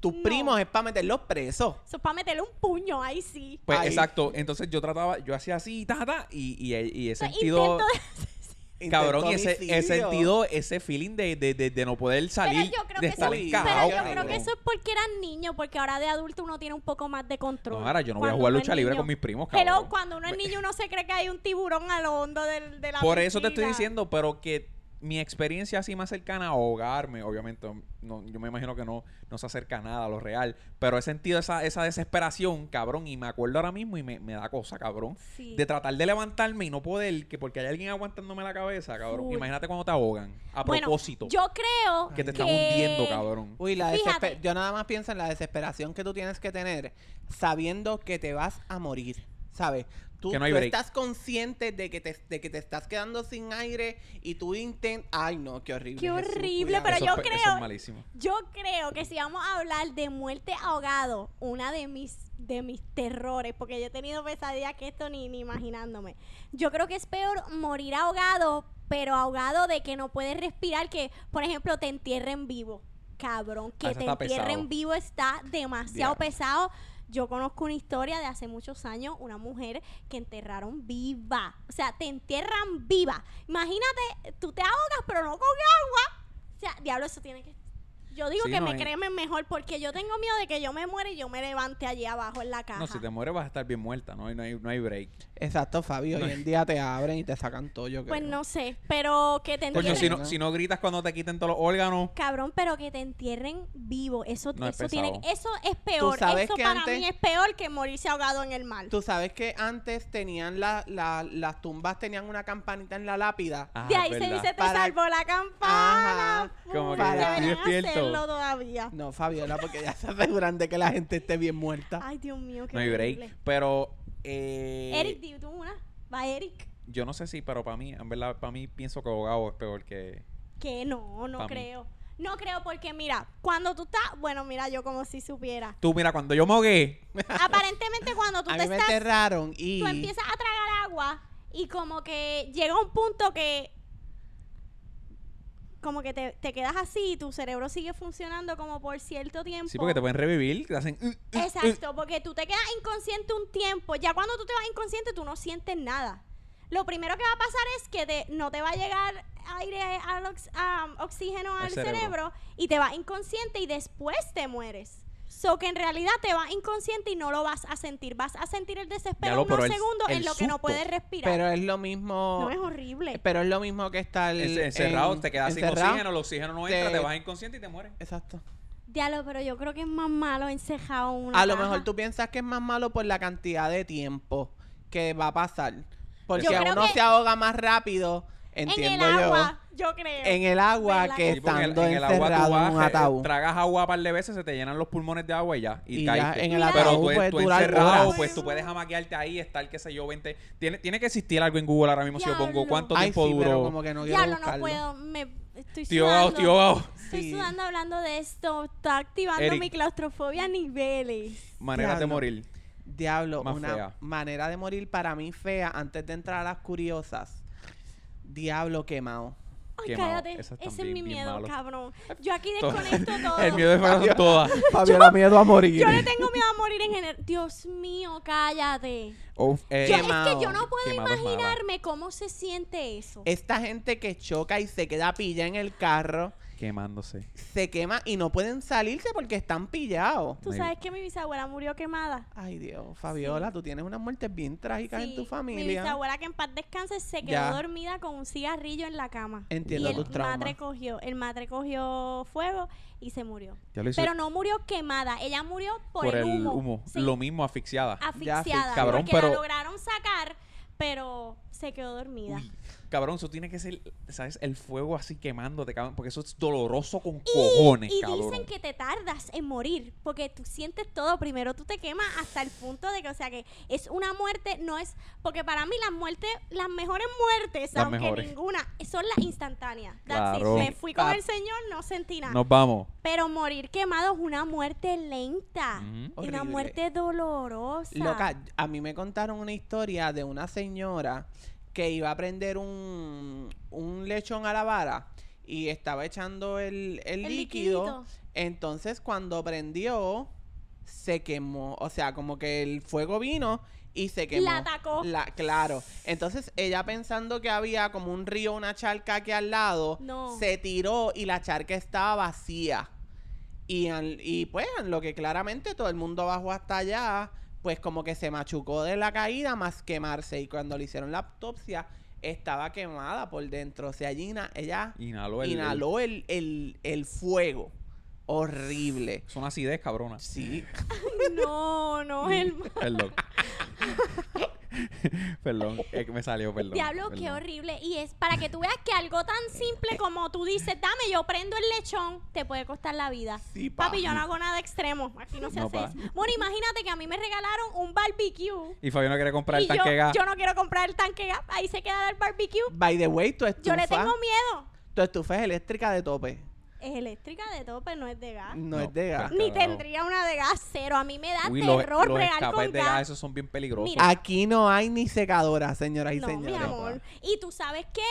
tus No. primos es para meterlos presos. Eso es para meterle un puño, ahí sí. Pues Ahí. exacto. Entonces yo trataba, yo hacía así, ta, ta, y, y, y he sea, sentido. de- Cabrón, ese, he sentido ese feeling de, de, de, de no poder salir, Pero yo creo de que estar eso, pero yo creo que eso es porque eran niños, porque ahora de adulto uno tiene un poco más de control. No, ahora yo no voy a jugar lucha libre niño. con mis primos, Pero cabrón. cuando uno es niño uno se cree que hay un tiburón a lo hondo del, de la Por eso te estoy diciendo, pero que mi experiencia así más cercana a ahogarme, obviamente, no, yo me imagino que no, no se acerca nada a lo real, pero he sentido esa, esa desesperación, cabrón, y me acuerdo ahora mismo y me, me da cosa, cabrón. Sí. De tratar de levantarme y no poder, que porque hay alguien aguantándome la cabeza, cabrón. Imagínate cuando te ahogan, a Bueno, propósito, Yo creo que te están hundiendo, cabrón. Uy, la yo nada más pienso en la desesperación que tú tienes que tener sabiendo que te vas a morir, ¿sabes? Tú, Que no hay tú break. estás consciente de que, te, de que te estás quedando sin aire y tú intentas... Ay, no, qué horrible. Qué Jesús, horrible, cuidado. pero Eso yo es pe- Eso creo- es malísimo. Yo creo que si vamos a hablar de muerte ahogado, una de mis de mis terrores, porque yo he tenido pesadillas que esto ni, ni imaginándome. Yo creo que es peor morir ahogado, pero ahogado de que no puedes respirar, que por ejemplo te entierren vivo. Cabrón, que Ah, eso te está entierren pesado. vivo está demasiado Diablo. pesado. Yo conozco una historia de hace muchos años, una mujer que enterraron viva. O sea, te entierran viva. Imagínate, tú te ahogas, pero no con agua. O sea, diablo, eso tiene que. Yo digo Sí, que no me cremen mejor porque yo tengo miedo de que yo me muera y yo me levante allí abajo en la caja. No, si te mueres vas a estar bien muerta, no no hay, no hay break. Exacto, Fabio. Hoy en día te abren y te sacan todo, yo Pues creo. no sé, pero que te Coño, entierren. si no, si no gritas cuando te quiten todos los órganos, Cabrón, pero que te entierren vivo. Eso, No, es eso tiene pesado. eso es peor. sabes Eso que para antes- mí es peor que morirse ahogado en el mar. Tú sabes que antes tenían la, la- las tumbas tenían una campanita en la lápida. ah, de es ahí se verdad. dice te Para- salvó la campana. Ajá. Como que estoy deberían despierto. hacerlo todavía. No, Fabiola, porque ya se aseguran de que la gente esté bien muerta. Ay, Dios mío, qué no hay break. horrible. Pero, eh, Eric, di tú una. Va Eric. yo no sé si, pero para mí, en verdad, para mí pienso que ahogado es peor que... Que no, no mí. creo. No creo porque, mira, cuando tú estás... Bueno, mira, yo como si supiera. Tú, mira, cuando yo mogué, Aparentemente cuando tú A te mí me estás... enterraron y... Tú empiezas a tragar agua y como que llega un punto que... Como que te, te quedas así y tu cerebro sigue funcionando como por cierto tiempo. sí, porque te pueden revivir, te hacen. uh, uh, uh. Exacto, porque tú te quedas inconsciente un tiempo. Ya cuando tú te vas inconsciente, tú no sientes nada. Lo primero que va a pasar es que te- no te va a llegar aire, al ox- oxígeno Al al cerebro. cerebro. y te vas inconsciente y después te mueres. So que en realidad te vas inconsciente y no lo vas a sentir. Vas a sentir el desespero unos el- segundos el en lo que no puedes respirar. Pero es lo mismo... no es horrible. Pero es lo mismo que estar En- encerrado, en- te quedas sin oxígeno, el oxígeno no entra, te- te vas inconsciente y te mueres. Exacto. Diablo, pero yo creo que es más malo encejado en una A lo caja. mejor tú piensas que es más malo por la cantidad de tiempo que va a pasar. Porque Yo creo uno que- se ahoga más rápido, En entiendo el yo, agua, yo creo. en el agua ¿Verdad que Sí, porque estando en el agua tú encerrado vas, en un eh, ataúd. tragas agua un par de veces, se te llenan los pulmones de agua y ya. Y, Y ya caíste. en el. Pero ataúd tú, puede tú durar encerrado, horas. pues tú puedes amaquearte ahí, estar, qué sé yo, 20. Tiene, tiene que existir algo en Google ahora mismo si yo pongo Diablo. cuánto Ay, tiempo sí, pero duró. como que no quiero Diablo, no buscarlo. puedo. Me, estoy Estoy ahogado, sudando. estoy ahogado. Estoy Sí. sudando hablando de esto. Está activando Eric. mi claustrofobia a niveles. Maneras de Diablo. morir. Diablo, Más una fea. manera de morir para mí fea antes de entrar a las curiosas. Diablo quemado. Ay, Quemado. cállate. Esas Ese es también mi bien miedo, malo. cabrón. Yo aquí desconecto todo. El miedo de son todas. Fabiola, miedo a morir. Yo le tengo miedo a morir en general. Dios mío, cállate. Uf, eh, Yo, es Quemado. que yo no puedo Quemado es mala. imaginarme cómo se siente eso. Esta gente que choca y se queda pilla en el carro, quemándose. se quema y no pueden salirse porque están pillados. Tú sabes que mi bisabuela murió quemada. Ay, Dios, Fabiola, tú tienes unas muertes bien trágicas en Sí, tu Mi familia. bisabuela que en paz descanse se quedó Ya. dormida con un cigarrillo en la cama. Entiendo y el traumas. madre cogió, el madre cogió fuego y se murió. Pero no murió quemada, ella murió por, por el humo. Sí, Lo mismo, asfixiada. asfixiada. asfixia- Cabrón, porque pero- la lograron sacar, pero se quedó dormida. Uy, cabrón, eso tiene que ser, ¿sabes? El fuego así quemándote, cabrón. Porque eso es doloroso con cojones, y cabrón. dicen que te tardas en morir, porque tú sientes todo. Primero tú te quemas hasta el punto de que, o sea, que es una muerte, no es. Porque para mí las muertes, las mejores muertes, Las aunque mejores. ninguna, son las instantáneas. That's it. Claro. Me fui con Ah. el Señor, no sentí nada. Nos vamos. Pero morir quemado es una muerte lenta. Y Horrible. una muerte dolorosa. Loca, a mí me contaron una historia de una señora que iba a prender un, un lechón a la vara y estaba echando el, el El líquido. liquidito. Entonces cuando prendió, se quemó. O sea, como que el fuego vino y se quemó. La atacó. La- claro. Entonces ella pensando que había como un río, una charca aquí al lado, No. se tiró y la charca estaba vacía. Y, y pues, en lo que claramente todo el mundo bajó hasta allá, pues como que se machucó de la caída más quemarse. Y cuando le hicieron la autopsia, estaba quemada por dentro. O sea, Gina, ella Inhaló el... inhaló el, el, el fuego. Horrible. Es una acidez, cabrona. Sí. No, no, el Perdón. perdón. Es que me salió, perdón. Diablo, qué horrible. Y es para que tú veas que algo tan simple como tú dices, dame, yo prendo el lechón, te puede costar la vida. Sí, pa. Papi, yo no hago nada extremo. Aquí no se No, hace pa. eso. Bueno, imagínate que a mí me regalaron un barbecue. Y Fabio no quiere comprar Y el yo, tanque gas. yo no quiero comprar el tanque gas. Ahí se queda el barbecue. By the way, tu estufa, Yo le tengo miedo. tu estufa es eléctrica de tope. Es eléctrica de tope, no es de gas. No, No, es de gas. pero- Ni tendría una de gas cero. A mí me da Uy, los, terror los escapes con de gas. gas, esos son bien peligrosos. Mira. Aquí no hay ni secadora, señoras y No, mi señores. amor. Y tú sabes que,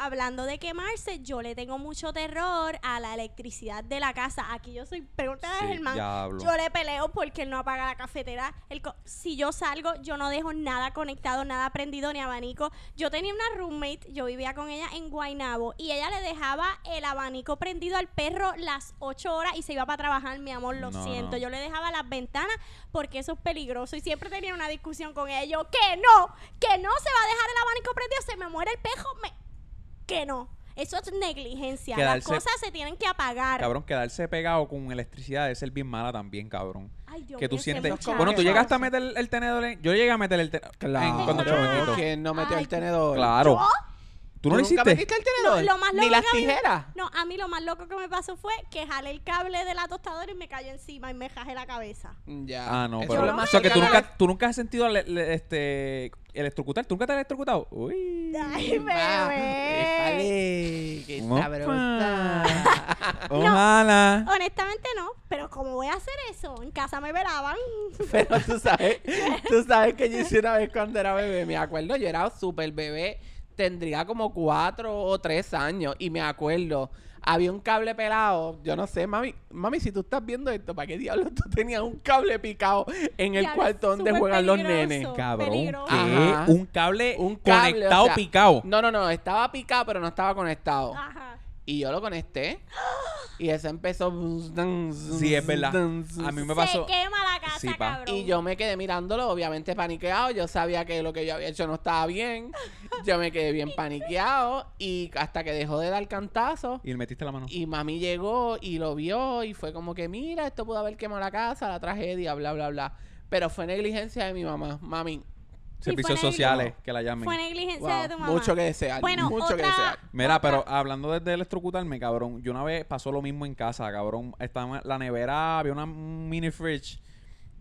hablando de quemarse, yo le tengo mucho terror a la electricidad de la casa. Aquí yo soy, pregúntale a Sí, Germán. Yo le peleo porque él no apaga la cafetera. El co- si yo salgo, yo no dejo nada conectado, nada prendido, ni abanico. Yo tenía una roommate, yo vivía con ella en Guaynabo, y ella le dejaba el abanico prendido al perro las 8 horas y se iba para trabajar, mi amor, lo No, siento. no. Yo le dejaba las ventanas porque eso es peligroso. Y siempre tenía una discusión con ella. Yo, que no, que no se va a dejar el abanico prendido, se me muere el pejo, me... que no. Eso es negligencia. Las cosas se tienen que apagar. Cabrón, quedarse pegado con electricidad debe ser bien mala también, cabrón. Ay, Dios que tú sientes... muchacho. Bueno, tú llegaste a meter el, el tenedor en... Yo llegué a meter el tenedor Claro. cuando Claro. chamaquito. ¿Quién no metió Ay, el tenedor? Claro. ¿Yo? ¿Tú no lo hiciste? metiste el tenedor? Lo, lo más Ni las que a mí- tijeras. no, a mí lo más loco que me pasó fue que jalé el cable de la tostadora y me cayó encima y me jajé la cabeza. Ya. Ah, no, Eso pero... es lo no más o sea, que tú cercano a nunca, tú nunca has sentido le- le- este... electrocutar. ¿Tú nunca te has electrocutado? Uy. Ay, Va, bebé. épale, qué Opa. sabrosa. Ojalá. Honestamente no, pero ¿cómo voy a hacer eso? En casa me velaban. Pero tú sabes, tú sabes que yo hice una vez cuando era bebé, me acuerdo, yo era súper bebé, tendría como cuatro o tres años, y me acuerdo, había un cable pelado, yo no sé, mami, mami, si tú estás viendo esto, ¿para qué diablos tú tenías un cable picado en el cuarto donde juegan los nenes? Cabrón. ¿Qué? Ajá. Un cable, Un cable, conectado, o sea, picado. No, no, no, estaba picado, pero no estaba conectado. Ajá. Y yo lo conecté, y ese empezó... Sí, es verdad. A mí me pasó. Se quema la casa, Sí, pa. cabrón. Y yo me quedé mirándolo, obviamente paniqueado. Yo sabía que lo que yo había hecho no estaba bien. Yo me quedé bien paniqueado. Y hasta que dejó de dar cantazo. Y le metiste la mano. Y mami llegó y lo vio. Y fue como que, mira, esto pudo haber quemado la casa, la tragedia, bla, bla, bla. Pero fue negligencia de mi mamá. Mami, Servicios fue sociales, que la llamen. Fue negligencia wow, de tu mamá. mucho que desear. Bueno, mucho que desear. Mira, Otra- pero hablando desde electrocutarme, cabrón, yo una vez pasó lo mismo en casa, cabrón. Estaba la nevera, había una mini fridge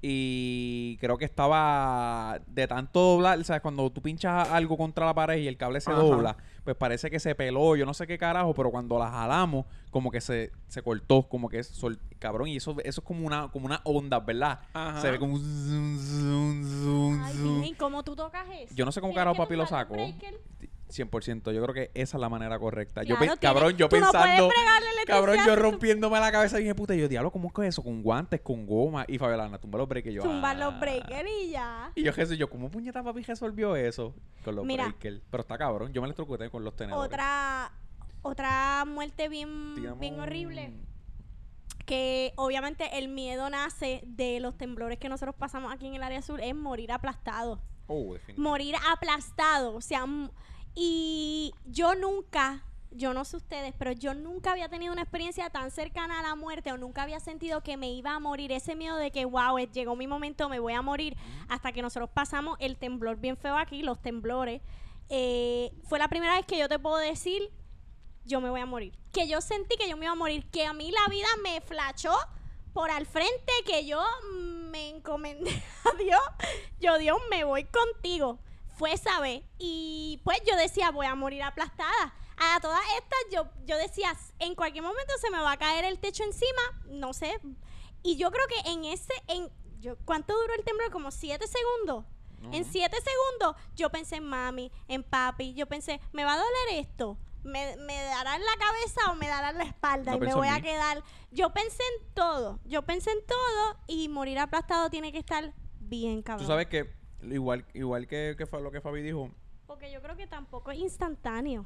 y creo que estaba de tanto doblar, ¿sabes? Cuando tú pinchas algo contra la pared y el cable se Ajá. dobla, pues parece que se peló, yo no sé qué carajo, pero cuando la jalamos, como que se, se cortó, como que sol- cabrón, y eso, eso es como una, como una onda, ¿verdad? Ajá. Se ve como un zoom, zoom, zoom, Ay, zoom. virgen, ¿cómo tú tocas eso? Yo no sé cómo carajo papi lo sacó. El breaker. 100%, yo creo que esa es la manera correcta. yo Claro, tienes- cabrón, yo no pensando, electricidad cabrón, yo rompiéndome la cabeza y dije, puta, yo, diablo, ¿cómo es que eso? Con guantes, con goma. Y Fabiola, tumba los breakers. Yo, Tumbar ah. los breakers y ya. Y yo, Jesús, yo, ¿cómo puñeta papi resolvió eso? Con los Mira. breakers. Pero está cabrón, yo me electrocuté con los tenedores. Otra, otra muerte bien, Digamos, bien horrible. Que obviamente el miedo nace de los temblores que nosotros pasamos aquí en el área sur, es morir aplastado. Oh, morir aplastado. O sea, y yo nunca, yo no sé ustedes, pero yo nunca había tenido una experiencia tan cercana a la muerte o nunca había sentido que me iba a morir. Ese miedo de que, wow, eh, llegó mi momento, me voy a morir. Hasta que nosotros pasamos el temblor bien feo aquí, los temblores. Eh, fue la primera vez que yo te puedo decir, yo me voy a morir. Que yo sentí que yo me iba a morir. Que a mí la vida me flachó por al frente, que yo me encomendé a Dios. Yo, Dios, me voy contigo. Fue esa vez. Y pues yo decía, voy a morir aplastada. A todas estas, yo, yo decía, en cualquier momento se me va a caer el techo encima. No sé. Y yo creo que en ese, en, yo, ¿cuánto duró el temblor? Como siete segundos. En siete segundos yo pensé en mami, en papi, yo pensé, ¿me va a doler esto? ¿Me, me dará en la cabeza o me dará en la espalda? No y me voy a quedar. Yo pensé en todo, yo pensé en todo y morir aplastado tiene que estar bien cabrón. Tú sabes que, igual, igual que, que fue lo que Fabi dijo, Porque yo creo que tampoco es instantáneo.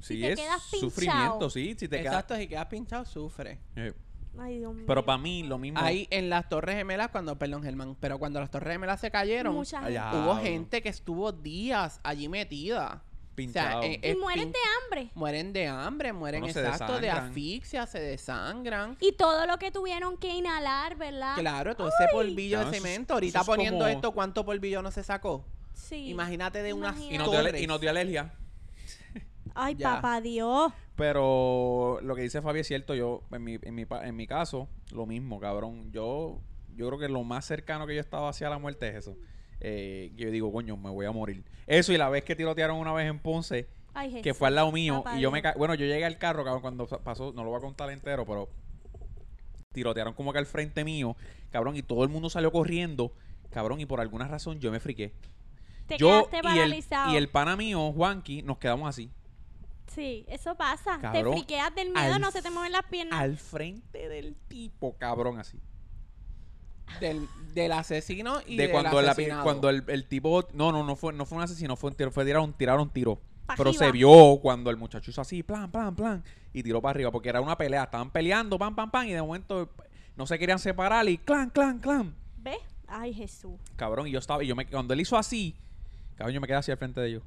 sí te es quedas pinchado. sufrimiento, sí, si te quedas... Exacto, si quedas pinchado, sufre. Eh, Ay, Dios mío. pero para mí, lo mismo... Ahí en las Torres Gemelas, cuando, perdón, Germán, pero cuando las Torres Gemelas se cayeron, Mucha gente. Allá. hubo gente que estuvo días allí metida. Pinchado. eh, Y eh, mueren pin- de hambre. Mueren de hambre, mueren Bueno, exacto de asfixia, se desangran. Y todo lo que tuvieron que inhalar, ¿verdad? Claro, todo ese polvillo Claro, de cemento. Ahorita es poniendo como- esto, ¿cuánto polvillo no se sacó? Sí. Imagínate de unas y, nos dio, y nos dio alergia. Ay, Ya. papá Dios. Pero lo que dice Fabi es cierto. Yo, en mi, en mi, pa- en mi caso, lo mismo, cabrón. Yo, yo creo que lo más cercano que yo estaba hacia la muerte es eso. Eh, yo digo, coño, me voy a morir. Eso y la vez que tirotearon una vez en Ponce, Ay, que fue al lado mío, Papá y yo me ca- Bueno, yo llegué al carro, cabrón, cuando pa- pasó, no lo voy a contar entero, pero tirotearon como que al frente mío, cabrón, y todo el mundo salió corriendo, cabrón, y por alguna razón yo me friqué. Te yo y el, y el pana mío, Juanqui, nos quedamos así. Sí, eso pasa. Cabrón, te friqueas del miedo, al no se te mueven las piernas. Al frente del tipo, cabrón, así. Del, del asesino y de del cuando, la cuando el, el tipo no no no fue no fue un asesino fue un tiro fue tirar un tiraron un tiro pero se vio cuando el muchacho hizo así plan plan plan y tiró para arriba porque era una pelea estaban peleando pam pam pam y de momento no se querían separar y clan clan clan. ¿Ves? Ay, Jesús. cabrón y yo estaba y yo me cuando él hizo así cabrón yo me quedé así al frente de ellos.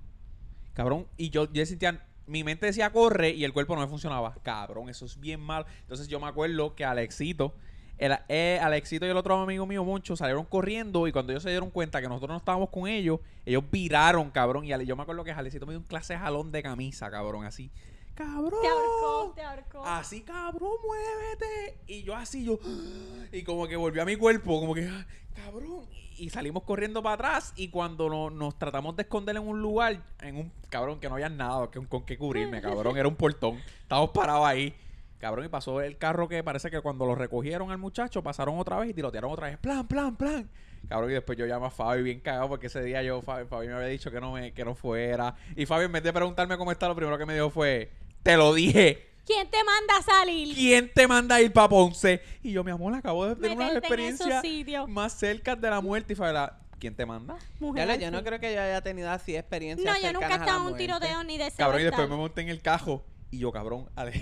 Cabrón y yo yo sentía mi mente decía corre y el cuerpo no me funcionaba. Cabrón eso es bien mal. Entonces yo me acuerdo que Alexito el, eh, Alexito y el otro amigo mío, Moncho, salieron corriendo y cuando ellos se dieron cuenta que nosotros no estábamos con ellos, ellos viraron, cabrón. Y yo me acuerdo que Alexito me dio un clase de jalón de camisa, cabrón, así. cabrón. Te ahorcó, te ahorcó. Así, cabrón, muévete. Y yo así, yo. Y como que volvió a mi cuerpo, como que, "Ah, cabrón. Y salimos corriendo para atrás. Y cuando no- nos tratamos de esconder en un lugar, en un cabrón que no había nada que- con qué cubrirme, cabrón. Era un portón. Estábamos parados ahí. Cabrón, y pasó el carro que parece que cuando lo recogieron al muchacho, pasaron otra vez y tirotearon otra vez. Plan, plan, plan. Cabrón, y después yo llamo a Fabi bien cagado porque ese día yo, Fabi, Fabi me había dicho que no, me, que no fuera. Y Fabi, en vez de preguntarme cómo está, lo primero que me dijo fue: Te lo dije. ¿Quién te manda a salir? ¿Quién te manda a ir para Ponce? Y yo, mi amor, acabo de tener una experiencia más cerca de la muerte. Y Fabiola, ¿quién te manda? Mujer al yo no creo que yo haya tenido así experiencias No, yo nunca he la estado en un muerte. tiroteo ni de ese Cabrón, y después me monté en el cajo. Y yo, cabrón, ale-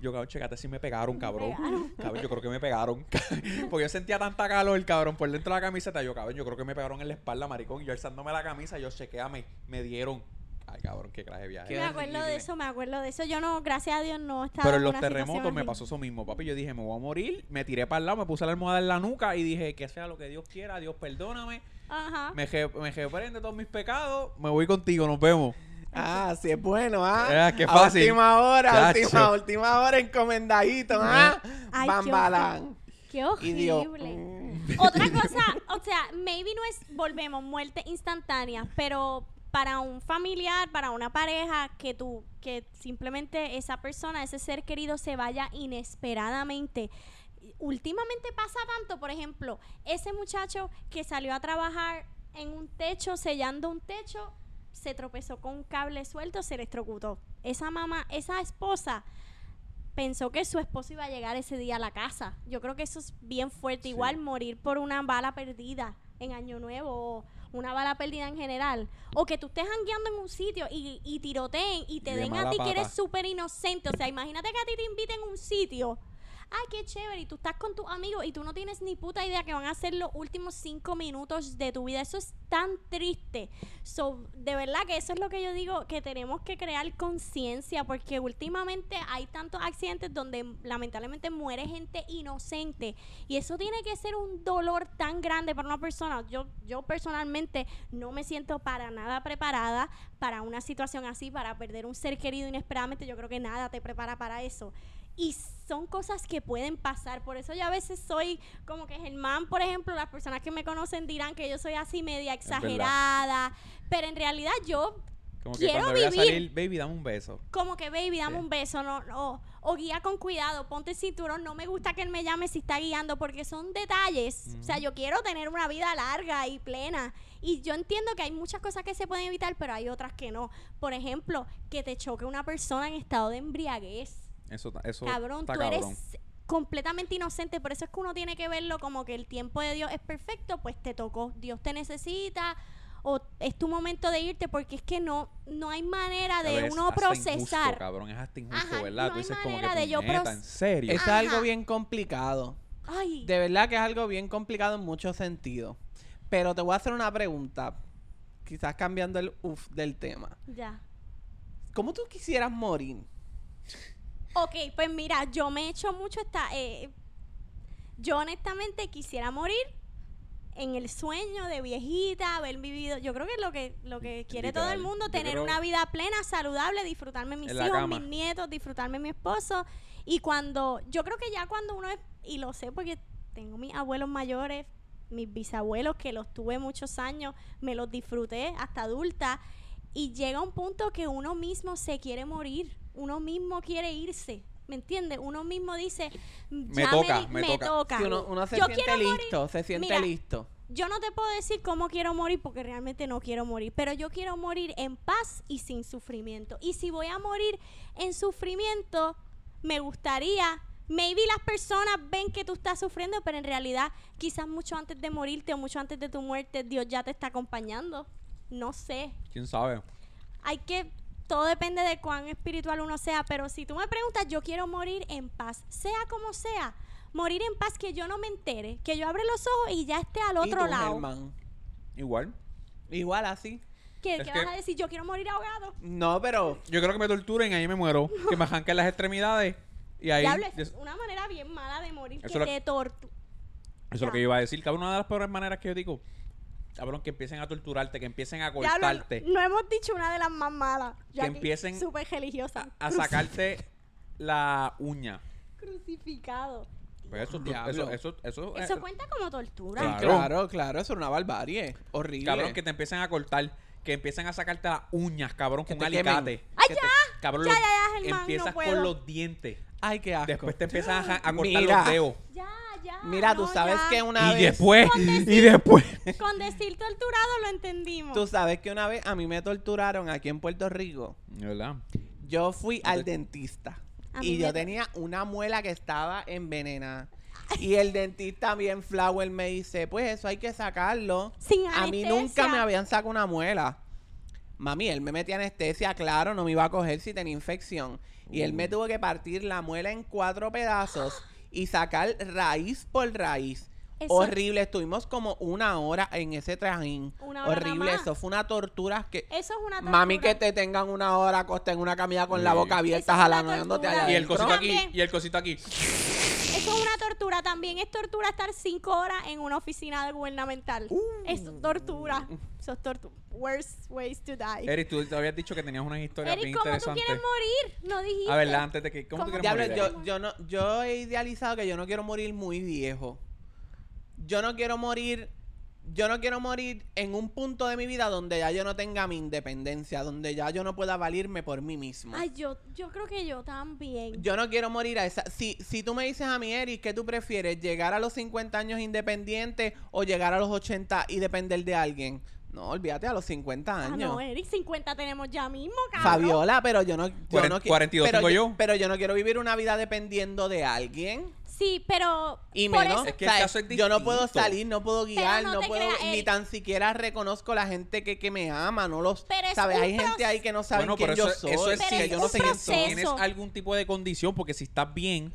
yo, cabrón, checate si me pegaron, cabrón. pegaron. Cabrón, yo creo que me pegaron. Porque yo sentía tanta calor, cabrón, por dentro de la camiseta. Yo, cabrón, yo creo que me pegaron en la espalda, maricón. Y yo alzándome la camisa, yo chequeame, me dieron. Ay, cabrón, qué clase de viaje. Me acuerdo de eso, me acuerdo de eso. Yo no, gracias a Dios, no estaba Pero en los terremotos me pasó eso mismo, papi. Yo dije, me voy a morir. Me tiré para el lado, me puse la almohada en la nuca y dije, que sea lo que Dios quiera, Dios perdóname. Ajá. Me, je- me reprende todos mis pecados. Me voy contigo, nos vemos. Ah, sí es bueno, ¿ah? Ah, qué A fácil. última hora, última, última hora encomendadito, ¿ah? Ay, qué Bambalán. Qué horrible. mm. Otra cosa, o sea, maybe no es, volvemos, muerte instantánea, pero para un familiar, para una pareja, que tú, que simplemente esa persona, ese ser querido se vaya inesperadamente. Últimamente pasa tanto, por ejemplo, ese muchacho que salió a trabajar en un techo, sellando un techo, se tropezó con un cable suelto, se electrocutó. Esa mamá, esa esposa pensó que su esposo iba a llegar ese día a la casa. Yo creo que eso es bien fuerte. Sí. Igual morir por una bala perdida en Año Nuevo o una bala perdida en general. O que tú estés jangueando en un sitio y, y tiroteen y te Y de den a ti que eres súper inocente. O sea, imagínate que a ti te inviten a un sitio. Ay, qué chévere. Y tú estás con tus amigos y tú no tienes ni puta idea que van a ser los últimos cinco minutos de tu vida. Eso es tan triste. So, de verdad que eso es lo que yo digo, que tenemos que crear conciencia, porque últimamente hay tantos accidentes donde lamentablemente muere gente inocente. Y eso tiene que ser un dolor tan grande para una persona. Yo, yo personalmente no me siento para nada preparada para una situación así, para perder un ser querido inesperadamente. Yo creo que nada te prepara para eso. Y son cosas que pueden pasar. Por eso yo a veces soy como que Germán, por ejemplo, las personas que me conocen dirán que yo soy así media exagerada. Pero en realidad yo Como que Quiero cuando voy a vivir. salir, baby, dame un beso. como que, baby, dame Sí. un beso, no, no, o guía con cuidado, ponte el cinturón, no me gusta que él me llame si está guiando, porque son detalles. O sea, yo quiero tener una vida larga y plena. Y yo entiendo que hay muchas cosas que se pueden evitar, pero hay otras que no. Por ejemplo, que te choque una persona en estado de embriaguez. Eso, eso Cabrón, está tú cabrón. eres completamente inocente, por eso es que uno tiene que verlo como que el tiempo de Dios es perfecto, pues te tocó, Dios te necesita o es tu momento de irte porque es que no no hay manera de uno hasta procesar. Injusto, cabrón, es hasta injusto, Ajá, ¿verdad? no Tú hay dices como que manera de yo en serio. Es Ajá. algo bien complicado. Ay, De verdad que es algo bien complicado en muchos sentidos. Pero te voy a hacer una pregunta. Quizás cambiando el uff del tema. ya. ¿Cómo tú quisieras morir? Ok, pues mira, yo me he hecho mucho esta eh, yo honestamente quisiera morir en el sueño de viejita, haber vivido, yo creo que es lo que lo que quiere todo el mundo, tener una vida plena, saludable, disfrutarme mis hijos, mis nietos, disfrutarme mi esposo. Y cuando yo creo que ya cuando uno es y lo sé porque tengo mis abuelos mayores, mis bisabuelos que los tuve muchos años, me los disfruté hasta adulta y llega un punto que uno mismo se quiere morir, uno mismo quiere irse. ¿Me entiendes? Uno mismo dice, ya toca, me toca. Si uno, uno se Yo siente morir. listo, se siente Mira, listo. Yo no te puedo decir cómo quiero morir porque realmente no quiero morir, pero yo quiero morir en paz y sin sufrimiento. Y si voy a morir en sufrimiento, me gustaría, maybe las personas ven que tú estás sufriendo, pero en realidad quizás mucho antes de morirte o mucho antes de tu muerte, Dios ya te está acompañando. No sé. ¿Quién sabe? Hay que, todo depende de cuán espiritual uno sea, pero si tú me preguntas, yo quiero morir en paz, sea como sea. Morir en paz, que yo no me entere, que yo abra los ojos y ya esté al ¿Y otro tú, lado. Germán? Igual. Igual así. ¿Qué, qué que- vas a decir? Yo quiero morir ahogado. No, pero Yo creo que me torturen, ahí me muero. Que me arranquen las extremidades. Y ahí. Diablo, Eso es una manera bien mala de morir Eso que lo- te tortu. es lo que yo iba a decir. Cada una de las peores maneras que yo digo. Cabrón, que empiecen a torturarte, que empiecen a cortarte, no hemos dicho una de las más malas. Yo Que aquí, empiecen Súper religiosa. a sacarte la uña. Crucificado. Pues eso, eso, eso, eso, Eso eh, cuenta como tortura. Claro. Claro, claro, eso es una barbarie. Horrible. cabrón, que te empiecen a cortar, que empiecen a sacarte las uñas, cabrón, Que con un alicate. ¡Ay, ya! te- Cabrón, Ya, ya, ya, Germán, empiezas no con puedo. los dientes. Ay, qué asco. Después te empiezan a, cortar Mira. los dedos. Ya, ya. Mira, tú no, sabes ya. que una y vez... después, Con decir- y después. Con decir torturado lo entendimos. Tú sabes que una vez a mí me torturaron aquí en Puerto Rico. ¿Verdad? Yo fui al te- dentista. Y yo me- tenía una muela que estaba envenenada. Y el dentista bien flower me dice, pues eso hay que sacarlo. Sin A mí nunca me habían sacado una muela. Mami, él me metía anestesia, claro, no me iba a coger si tenía infección. Y él me tuvo que partir la muela en cuatro pedazos y sacar raíz por raíz. Eso- Horrible, estuvimos como una hora en ese trajín. Una hora nada Horrible, más. eso fue una tortura que... Eso es una tortura. Mami, que te tengan una hora acostada en una camilla con la boca abierta, jalándote allá Y el cosito aquí, y el cosito aquí. Eso es una tortura. También es tortura estar cinco horas en una oficina gubernamental. Uh. Es tortura. Eso es tortura. Worst ways to die. Eric, tú te habías dicho que tenías unas historias Eric, bien ¿cómo tú quieres morir? No dijiste. A ver, antes de que. ¿Cómo, tú quieres Diablo, morir? yo, yo no, yo he idealizado que yo no quiero morir muy viejo. Yo no quiero morir, yo no quiero morir en un punto de mi vida donde ya yo no tenga mi independencia, donde ya yo no pueda valirme por mí mismo. Ay, yo, yo creo que yo también. Yo no quiero morir a esa. Si, si tú me dices a mí, Eric, ¿qué tú prefieres? ¿Llegar a los 50 años independiente o llegar a los 80 y depender de alguien? No, olvídate, a los 50 Ah, años. no, Eric, 50 tenemos ya mismo, cabrón. Fabiola, pero yo no, yo no qui- 42 pero tengo yo. Pero yo no quiero vivir una vida dependiendo de alguien. Sí, pero. Y por menos, eso- Es que el o sea, caso es yo no puedo distinto. salir, no puedo guiar, no no, te puedo, creas, ni tan siquiera reconozco la gente que, que me ama, no los, Pero es ¿sabes? un Hay gente proce- ahí que no Bueno, quién pero yo eso, soy, eso es Pero si que es yo un no sé quién proceso. soy. tienes algún tipo de condición, porque si estás bien,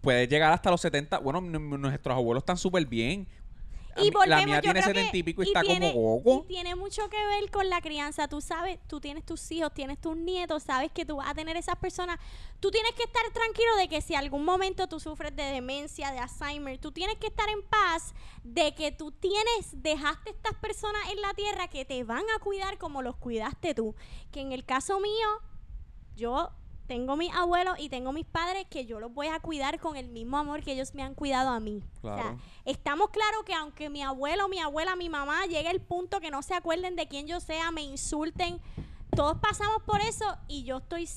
puedes llegar hasta los 70. Bueno, n- nuestros abuelos están súper bien. Y volvemos, la mía yo tiene creo que- 70 y pico y y está tiene- como. Y tiene mucho que ver con la crianza. Tú sabes, tú tienes tus hijos, tienes tus nietos, sabes que tú vas a tener esas personas. Tú tienes que estar tranquilo de que si algún momento tú sufres de demencia, de Alzheimer, tú tienes que estar en paz de que tú tienes, dejaste estas personas en la tierra que te van a cuidar como los cuidaste tú. Que en el caso mío, yo tengo mis abuelos y tengo mis padres que yo los voy a cuidar con el mismo amor que ellos me han cuidado a mí. O sea, Claro. estamos claros que aunque mi abuelo, mi abuela, mi mamá llegue el punto que no se acuerden de quién yo sea, me insulten, todos pasamos por eso y yo estoy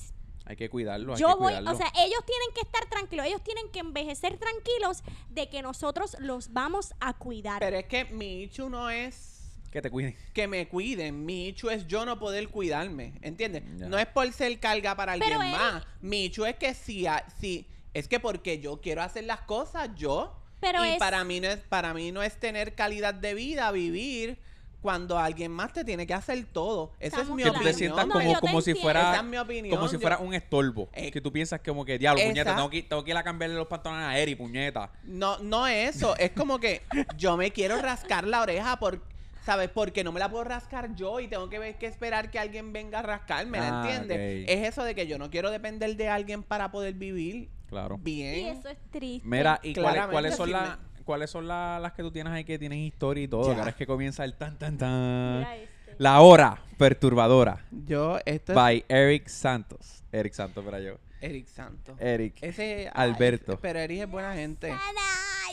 Hay que cuidarlo, hay yo que voy, cuidarlo. o sea, ellos tienen que estar tranquilos, ellos tienen que envejecer tranquilos de que nosotros los vamos a cuidar. Pero es que mi hecho no es que te cuiden. que me cuiden, mi hecho es yo no poder cuidarme, ¿entiendes? Ya. No es por ser carga para alguien Pero, más. Mi hecho es que si, a- si es que porque yo quiero hacer las cosas yo Pero y es- para mí no es para mí no es tener calidad de vida, vivir cuando alguien más te tiene que hacer todo. Esa es mi Que claros. tú te opinión. sientas No, como, te como si fuera Esa es mi opinión. como si Yo- fuera un estorbo. Eh, que tú piensas como que, diablo, esa- puñeta, tengo que, tengo que ir a cambiarle los pantalones a Eri, puñeta. No, no es eso. Es como que yo me quiero rascar la oreja por, ¿sabes? Porque no me la puedo rascar yo y tengo que ver que esperar que alguien venga a rascarme, ¿la Ah, entiendes? Es eso de que yo no quiero depender de alguien para poder vivir Claro. bien. y eso es triste. Mira, ¿y cuáles, cuáles son, las cuáles son la- las que tú tienes ahí que tienen historia y todo? Que ahora es que comienza el tan, tan, tan. Mira este. La hora perturbadora. Yo, esto es By Eric Santos. Eric Santos, para yo. Eric Santos. Eric. Ese Alberto. ay, pero Eric es buena gente.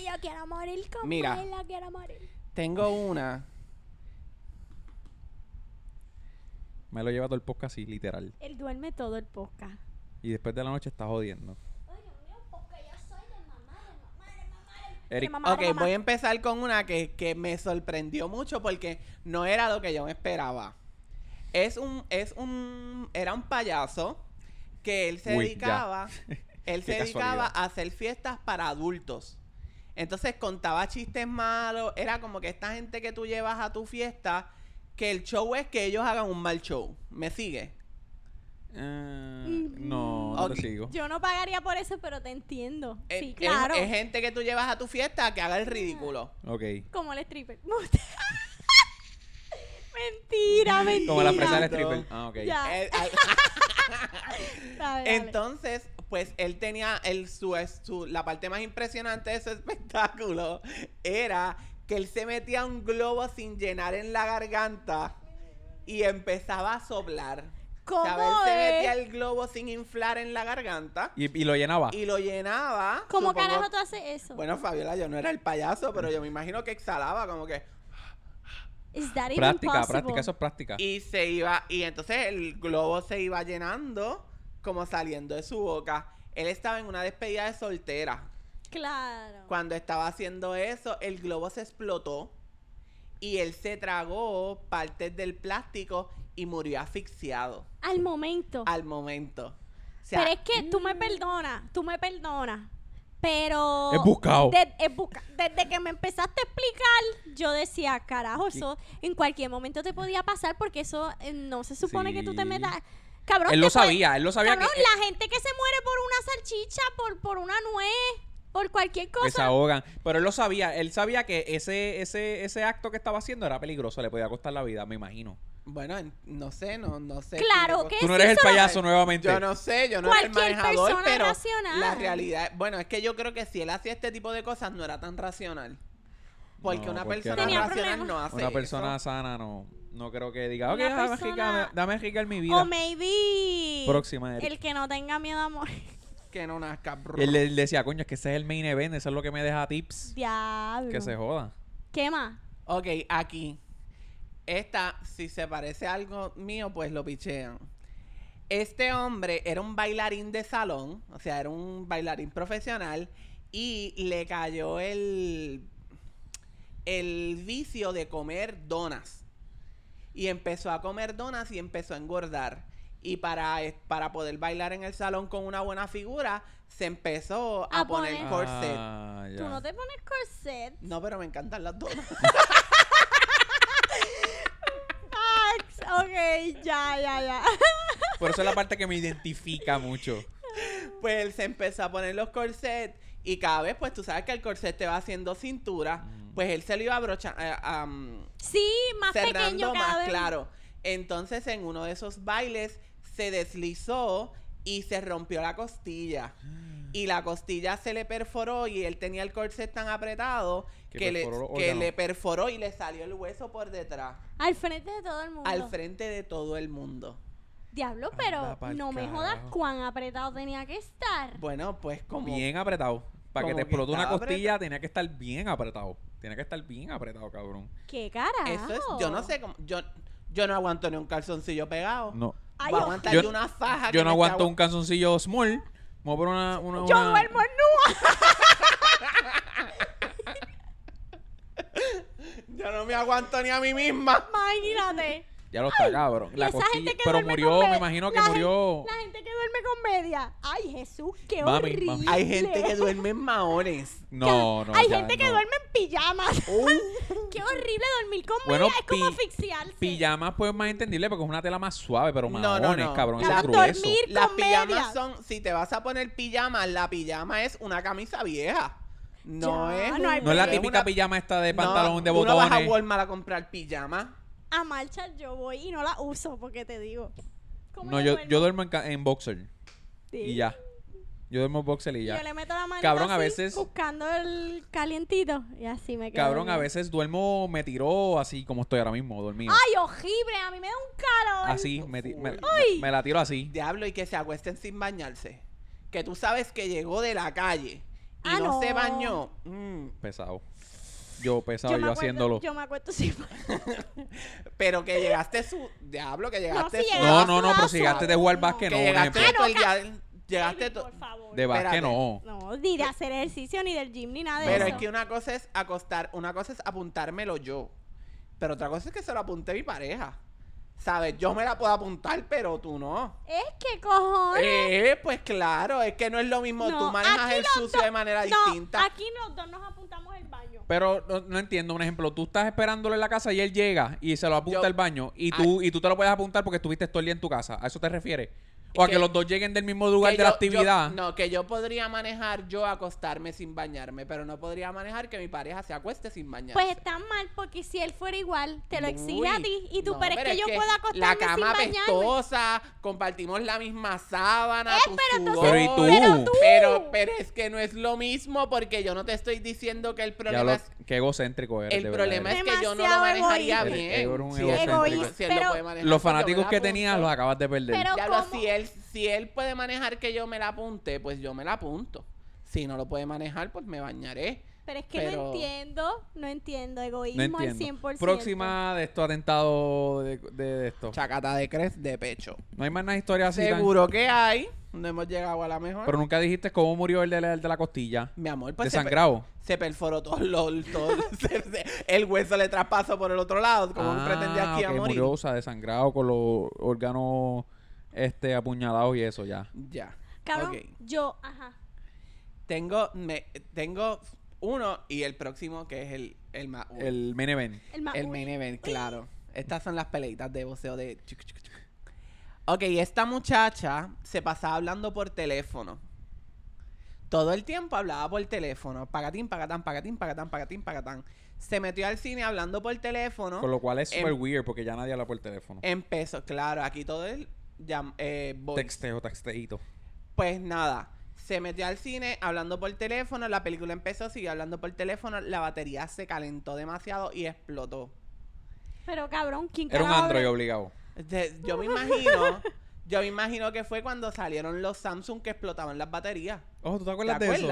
Yo quiero morir con Mira. él, yo quiero morir. Tengo una. Me lo lleva todo el podcast así, literal. Él duerme todo el podcast. Y después de la noche está jodiendo. Ay, Dios mío, porque yo soy de mamá, de mamá, de mamá. Eric, De mamá, Ok, de mamá. voy a empezar con una que, que me sorprendió mucho porque no era lo que yo me esperaba. Es un, es un, era un payaso que él se Uy, dedicaba, él se dedicaba a hacer fiestas para adultos. Entonces contaba chistes malos, era como que esta gente que tú llevas a tu fiesta, que el show es que ellos hagan un mal show. ¿Me sigue? Eh, no, no Ok. te sigo. Yo no pagaría por eso, pero te entiendo. Es- sí, claro. Es, gente que tú llevas a tu fiesta que haga el ridículo. Ok. Como el stripper. mentira, mentira. Como la fresa del stripper. Ah, ok. Ya. Eh, al- Dale, dale. Entonces, pues él tenía el, su, su- la parte más impresionante de su espectáculo era que él se metía un globo sin llenar en la garganta y empezaba a soplar. ¿Cómo ¿Sabes? Él se metía el globo sin inflar en la garganta Y, y lo llenaba. y lo llenaba. ¿Cómo supongo- carajo tú haces eso? Bueno, Fabiola, yo no era el payaso, pero yo me imagino que exhalaba como que... Is that even Práctica, possible? práctica, eso es práctica. Y se iba, y entonces el globo se iba llenando como saliendo de su boca. Él estaba en una despedida de soltera. Claro. Cuando estaba haciendo eso, el globo se explotó y él se tragó partes del plástico y murió asfixiado Al momento. al momento. O sea, pero es que tú me perdonas, tú me perdonas. Pero. Es buscado. de- es busca- desde que me empezaste a explicar, yo decía, carajo, eso en cualquier momento te podía pasar porque eso eh, no se supone que tú te metas. Cabrón, Él lo sabía, él lo sabía Cabrón, que eh, la gente que se muere por una salchicha, por, por una nuez, por cualquier que se cosa. ahogan. Pero él lo sabía, él sabía que ese, ese, ese acto que estaba haciendo era peligroso, le podía costar la vida, me imagino. bueno, en- no sé, no, no sé. Claro que Tú no sí, eres el payaso nuevamente. Yo no sé, yo no era el Cualquier manejador, persona pero racional. la realidad, bueno, es que yo creo que si él hacía este tipo de cosas no era tan racional. Porque No, una porque persona Tenía racional problemas. no hace Una persona eso. sana no, no creo que diga, ok, dame persona- ricar, dame ricar mi vida. O maybe. Próxima, Eric. El que no tenga miedo a morir. Que no nazca. Y él, le decía, coño, es que ese es el main event, eso es lo que me deja tips. Diablo. Que se joda. ¿Qué más? Ok, aquí. Esta, si se parece a algo mío, pues lo pichean. Este hombre era un bailarín de salón, o sea, era un bailarín profesional y le cayó el, el vicio de comer donas. Y empezó a comer donas y empezó a engordar. Y para, para poder bailar en el salón con una buena figura, se empezó a, A poner poner- corset. Ah. Tú no te pones corset. No, pero me encantan las donas. Max, ok, ya, ya, ya. Por eso es la parte que me identifica mucho. Pues él se empezó a poner los corsets y cada vez, pues tú sabes que el corset te va haciendo cintura, Mm. pues él se lo iba abrochando, Sí, más pequeño cerrando cada más vez. claro. Entonces en uno de esos bailes se deslizó y se rompió la costilla. Y la costilla se le perforó y él tenía el corset tan apretado Que que, le, que le perforó y le salió el hueso por detrás, Al frente de todo el mundo. al frente de todo el mundo. Diablo, pero no me jodas cuán apretado tenía que estar. Bueno, pues como... Bien apretado. Para que te que explote una costilla, tenía que estar bien apretado. Tenía que estar bien apretado, cabrón. ¿Qué carajo? Eso es, yo no sé cómo, yo, yo no aguanto ni un calzoncillo pegado. No. Ay, Voy a yo- aguantar Yo- yo una faja que Yo no me aguanto un calzoncillo small. Vamos a poner una. una, Yo una- duermo en nua. Yo no me aguanto ni a mí misma. Imagínate. Ya lo está, cabrón. Y La esa costilla. gente que Pero murió, con me me- imagino que la murió. La gente que duerme con media. Ay, Jesús, qué Mami, horrible. mami. Hay gente que duerme en maones. No, no. Hay ya, gente que no. duerme en pijamas. qué horrible dormir con Bueno, media. Es como pi- asfixiarse. Pijamas, pues más entendible porque es una tela más suave, pero No, maones, no, no. cabrón. Eso es grueso. dormir Las con pijamas medias. son, si te vas a poner pijamas, la pijama es una camisa vieja. No Ya, es. no hay un- No es la típica una- pijama esta de No, pantalón de tú no vas a. Walmart a comprar pijama. A marcha yo voy y no la uso porque te digo. ¿Cómo No, yo, duermo? yo duermo en, ca- en boxer. Sí. Y ya. Yo duermo boxer y ya. Yo le meto la mano Cabrón, a así, veces- buscando el calientito y así me quedo. Cabrón, a veces duermo, me tiró así como estoy ahora mismo, dormido. Ay, horrible, a mí me da un calor. Así, me, me- Ay. me la tiro así. Diablo, y que se acuesten sin bañarse. Que tú sabes que llegó de la calle y Ah, no, no. se bañó. Mm, Pesado. Yo pesado, yo, acuerdo- haciéndolo. Yo me acuerdo sí. Pero que llegaste su. Diablo, que llegaste si su- No, no, no, pero si llegaste de jugar No. básquet, no, Que llegaste ejemplo. todo el Ah, día. Llegaste Baby, to- por favor. De básquet Espérate. no. No, ni de hacer ejercicio, ni del gym, ni nada de Pero eso. es que una cosa es acostar, una cosa es apuntármelo yo. Pero otra cosa es que se lo apunte mi pareja. ¿Sabes? Yo me la puedo apuntar, pero tú no. Es que cojones. Eh, pues claro, es que no es lo mismo. No, tú manejas aquí el los sucio dos- de manera no, distinta. Aquí los dos nos apuntamos el baño. Pero no, no entiendo, un ejemplo, tú estás esperándolo en la casa y él llega y se lo apunta Yo- al baño y tú, y tú te lo puedes apuntar porque estuviste todo el día en tu casa. ¿A eso te refieres? O a que Que- los dos lleguen del mismo lugar que de la actividad. yo- no, que yo podría manejar yo acostarme sin bañarme, pero no podría manejar que mi pareja se acueste sin bañarse. Pues está mal, porque si él fuera igual, te lo exige a ti. Y tú, no, pero es que yo puedo acostarme La cama sin bañarme. apestosa, compartimos la misma sábana, Eh, tu pero entonces- sudor. Pero ¿y tú? Pero tú. Pero, pero es que no es lo mismo porque yo no te estoy diciendo que el Ya problema lo, es... qué egocéntrico eres. El problema es que yo no lo manejaría egoísta. bien. Un Si él- si él lo Pero- manejar, Los pues me fanáticos que tenías los acabas de perder. Pero- ¿cómo? si él, si él puede manejar que yo me la apunte, pues yo me la apunto. Si no lo puede manejar, pues me bañaré. Pero es que Pero- no entiendo, no entiendo. Egoísmo no al entiendo. 100%. Próxima de estos atentados de, de, de esto. Chacata de cres de pecho. No hay más nada historia así. tan- Seguro que hay. No hemos llegado a la mejor. Pero nunca dijiste cómo murió el de la, el de la costilla. Mi amor, pues se, Desangrado. per- se perforó todo, lo- todo- se- se- el hueso le traspasó por el otro lado, como Ah, pretendía que iba a morir. murió, o sea, desangrado con los órganos este, apuñalados y eso ya. Ya. Cabrón, Ok. yo, ajá. Tengo, me, tengo uno y el próximo que es el, el más El main event. El, main event, claro. Estas son las peleitas de boxeo de... Ok, esta muchacha se pasaba hablando por teléfono. Todo el tiempo hablaba por teléfono. Pagatín, pagatán, pagatín, pagatán, pagatín, pagatán. Se metió al cine hablando por teléfono. Con lo cual es súper Em- weird porque ya nadie habla por teléfono. Empezó, claro, aquí todo el... llam- eh, voice. Texteo, texteito. Pues nada, se metió al cine hablando por teléfono, la película empezó, siguió hablando por teléfono, la batería se calentó demasiado y explotó. Pero cabrón, ¿quién Era un Android obligado. De- yo me imagino, yo me imagino que fue cuando salieron los Samsung que explotaban las baterías. Oh, ¿tú te acuerdas ¿Te de eso?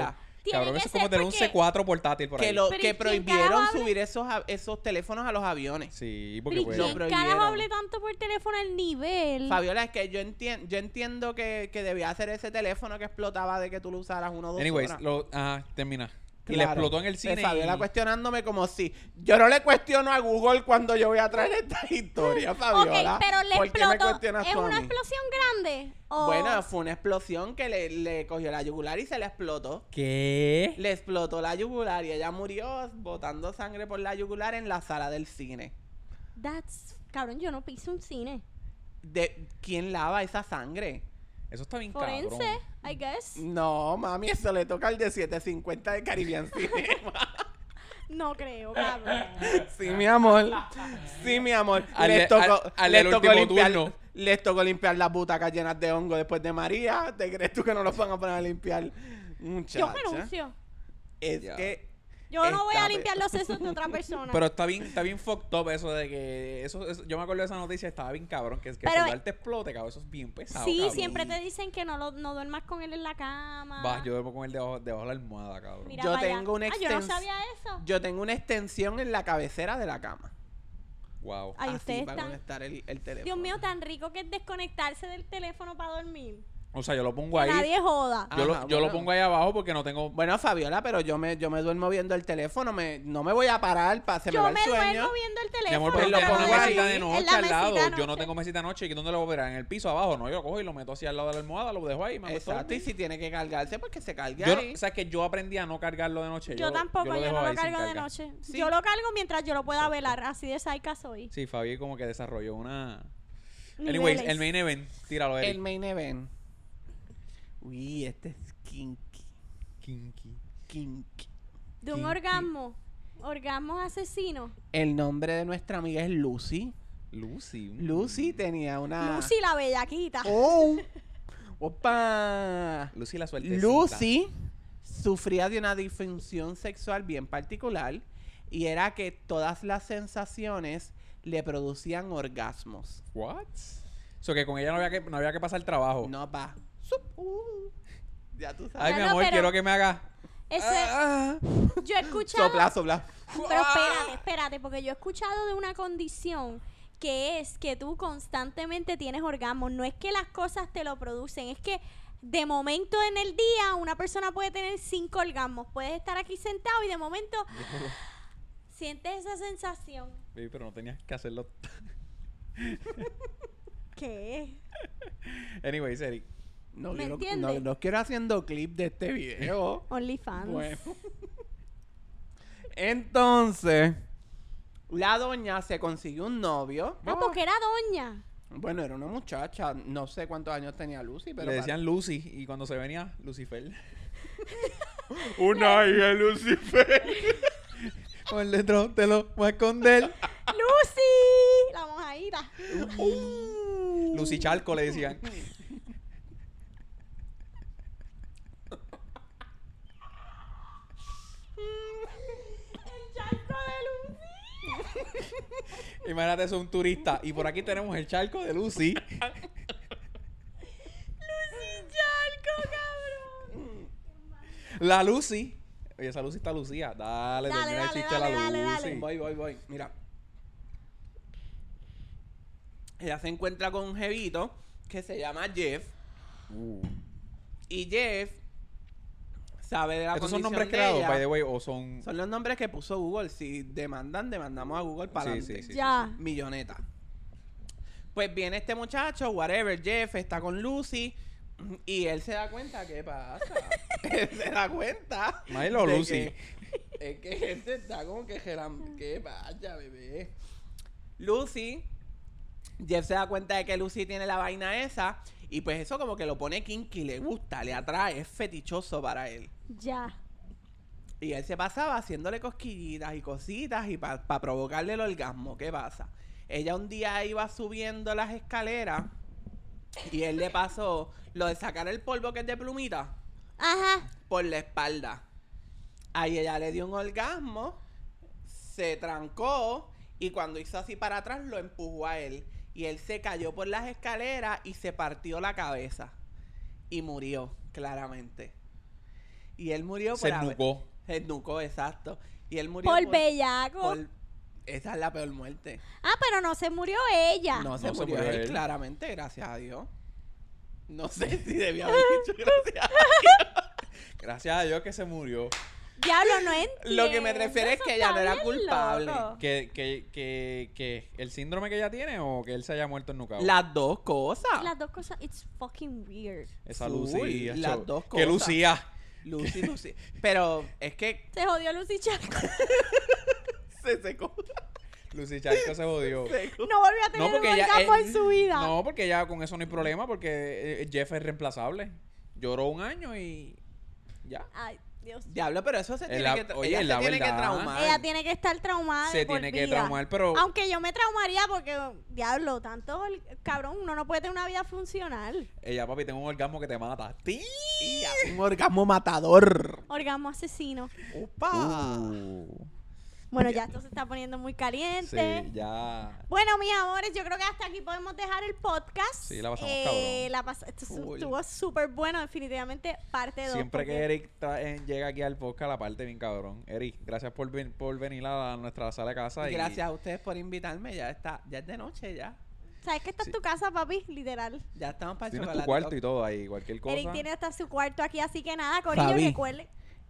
Cabrón, que eso es como tener un porque- C4 portátil por Que, ahí. lo, Pero ¿y que prohibieron subir esos, a- esos teléfonos a los aviones. Sí, Pero porque ¿y pues, Lo quién prohibieron. carajo hable tanto por teléfono al nivel? Fabiola, es que yo, entien- yo entiendo que, que debía ser ese teléfono que explotaba de que tú lo usaras uno o dos Anyways, horas. lo, ajá, termina. Y le explotó en el cine. Fabiola y- cuestionándome como si yo no le cuestiono a Google cuando yo voy a traer esta historia, Fabiola. ok, pero le ¿Por qué me explotó. cuestionas ¿Es tú a una mí? explosión grande? O... Bueno, fue una explosión que le, le cogió la yugular y se le explotó. ¿Qué? Le explotó la yugular y ella murió botando sangre por la yugular en la sala del cine. That's... Cabrón, yo no piso un cine. De, ¿Quién lava esa sangre? Eso está bien cabrón. Forense, I guess. No, mami, eso le toca al de 750 de Caribbean Cinema. No creo, cabrón. Sí, mi amor. Sí, mi amor. Al les tocó, al- al les tocó limpiar, turno. les tocó limpiar las butacas llenas de hongo después de María. ¿Te crees tú que no los van a poner a limpiar? Yo Muchacha. renuncio. Es Ya. que Yo no voy a limpiar los sesos de otra persona. Pero está bien, está bien fucked up eso de que eso, eso- yo me acuerdo de esa noticia, estaba bien cabrón, que, que Pero- el celular te explote, cabrón, eso es bien pesado. sí, cabrón. siempre te dicen que no, lo, no duermas con él en la cama. Va, yo duermo con él debajo, debajo de la almohada, cabrón. Mira Yo allá. tengo una Ah, yo no sabía eso. yo tengo una extensión en la cabecera de la cama. Wow. Ay, así ustedes para están- conectar el, el teléfono. Dios mío, tan rico que es desconectarse del teléfono para dormir. O sea, yo lo pongo ahí. nadie joda. Yo, lo, pongo ahí abajo porque no tengo. Bueno, Fabiola, pero yo me, yo me duermo viendo el teléfono. Me, no me voy a parar para se me yo me sueño. duermo viendo el teléfono. Mi amor, pues pero lo pongo mesita de noche al lado. mesita Yo no noche. tengo mesita de noche. ¿Y dónde lo voy a poner? En el piso abajo. No, yo lo cojo y lo meto así al lado de la almohada, lo dejo ahí. Me Exacto, y si tiene que cargarse, pues que se cargue Yo no, ahí. o sea, que yo aprendí a no cargarlo de noche. Yo, tampoco, yo, no lo cargo de noche. Sí. Yo lo cargo mientras yo lo pueda velar. Así de saica soy. Sí, Fabi como que desarrolló una. Anyways, el main event. Tíralo, Eric. El main event. Uy, este es kinky. Kinky. Kinky. De un Kinky. orgasmo. Orgasmo asesino. El nombre de nuestra amiga es Lucy. Lucy. mm. Lucy tenía una. Lucy la bellaquita. ¡Oh! ¡Opa! Lucy la suerte. Lucy sufría de una disfunción sexual bien particular y era que todas las sensaciones le producían orgasmos. What? So que con ella no había que, no había que pasar trabajo. No va. Uh. Ya tú Ay, sabes. mi No, no, amor, quiero que me haga. Ese, Ah, yo he escuchado. Sopla, sopla. Pero espérate, espérate, porque yo he escuchado de una condición que es que tú constantemente tienes orgasmos. No es que las cosas te lo producen, es que de momento en el día una persona puede tener cinco orgasmos. Puedes estar aquí sentado y de momento sientes esa sensación. Baby, pero no tenías que hacerlo. ¿Qué? Anyways, Eric. No, ¿Me entiendes? no, no quiero haciendo clip de este video. OnlyFans. Bueno. Entonces, la doña se consiguió un novio. Ah, porque era doña. Bueno, era una muchacha. No sé cuántos años tenía Lucy, pero. Le decían Lucy y cuando se venía, Lucifer. Una hija de Lucifer. Por dentro te lo voy a esconder. ¡Lucy! La mojadita. Lucy Charco le decían. El charco de Lucy. Imagínate, eso un turista. Y por aquí tenemos el charco de Lucy. Lucy Charco, cabrón. La Lucy. Oye, esa Lucy está Lucía. Dale, Dale, termina el dale, chiste dale, la dale, Lucy. dale. Voy, voy, voy. Mira. Ella se encuentra con un jevito que se llama Jeff. Uh. Y Jeff sabe de la ¿Estos son nombres de creados, ella. by the way, o son...? Son los nombres que puso Google. Si demandan, demandamos a Google para Sí, sí, sí. Ya. Milloneta. Pues viene este muchacho, whatever, Jeff, está con Lucy. Y él se da cuenta, ¿qué pasa? él se da cuenta. Milo, Lucy. que- es que gente está como que geram- ¿Qué vaya, bebé? Lucy. Jeff se da cuenta de que Lucy tiene la vaina esa. Y pues eso como que lo pone kinky, le gusta, le atrae, es fetichoso para él. Ya. Y él se pasaba haciéndole cosquillitas y cositas y para provocarle el orgasmo. ¿Qué pasa? Ella un día iba subiendo las escaleras y él le pasó lo de sacar el polvo que es de plumita Ajá. por la espalda. Ahí ella le dio un orgasmo, se trancó y cuando hizo así para atrás lo empujó a él. Y él se cayó por las escaleras y se partió la cabeza. Y murió, claramente. Y él murió Se por haber- nucó. se nucó, exacto. Y él murió Por bellaco. por- Esa es la peor muerte. Ah, pero no se murió ella. No se No se murió murió él, él. claramente, gracias a Dios. No sé si debía haber dicho gracias a Dios. Gracias a Dios que se murió. Diablo, no entiendo. Lo que me refiere es que ella no era culpable. ¿Que, que, que, que el síndrome que ella tiene o que él se haya muerto en Nucao? Las dos cosas. Las dos cosas, it's fucking weird. Esa Lucy. las dos Que cosas. Lucía. Lucy, Lucy. Pero es que Se jodió Lucy Charco. se secó. Lucy Charco se jodió. No volvió a tener No, porque un ella. orgasmo en su vida. No, porque ya con eso no hay problema, porque eh, Jeff es reemplazable. Lloró un año y. Ya. Ay, Dios. Diablo, pero eso se tiene la- que oye, ella se tiene que traumar. Ella tiene que estar traumada. Se de por tiene que vida. traumar, pero. Aunque yo me traumaría porque, diablo, tanto cabrón, uno no puede tener una vida funcional. Ella, papi, tengo un orgasmo que te mata. Hace un orgasmo matador. Orgasmo asesino. Opa. Uh, Bueno, ya esto se está poniendo muy caliente. sí, ya. Bueno, mis amores, yo creo que hasta aquí podemos dejar el podcast. Sí, la pasamos Eh, cabrón. la pas- esto estuvo súper bueno, definitivamente parte 2. Siempre que Eric eh, llega aquí al podcast, la parte bien cabrón. Eric, gracias por, ven- por venir a nuestra sala de casa. y- Gracias a ustedes por invitarme. Ya está, ya es de noche ya. ¿Sabes que esta Sí. es tu casa, papi? Literal. Ya estamos para el Tienes tu cuarto y todo ahí, cualquier cosa. Eric tiene hasta su cuarto aquí, así que nada, Corillo, Fabi.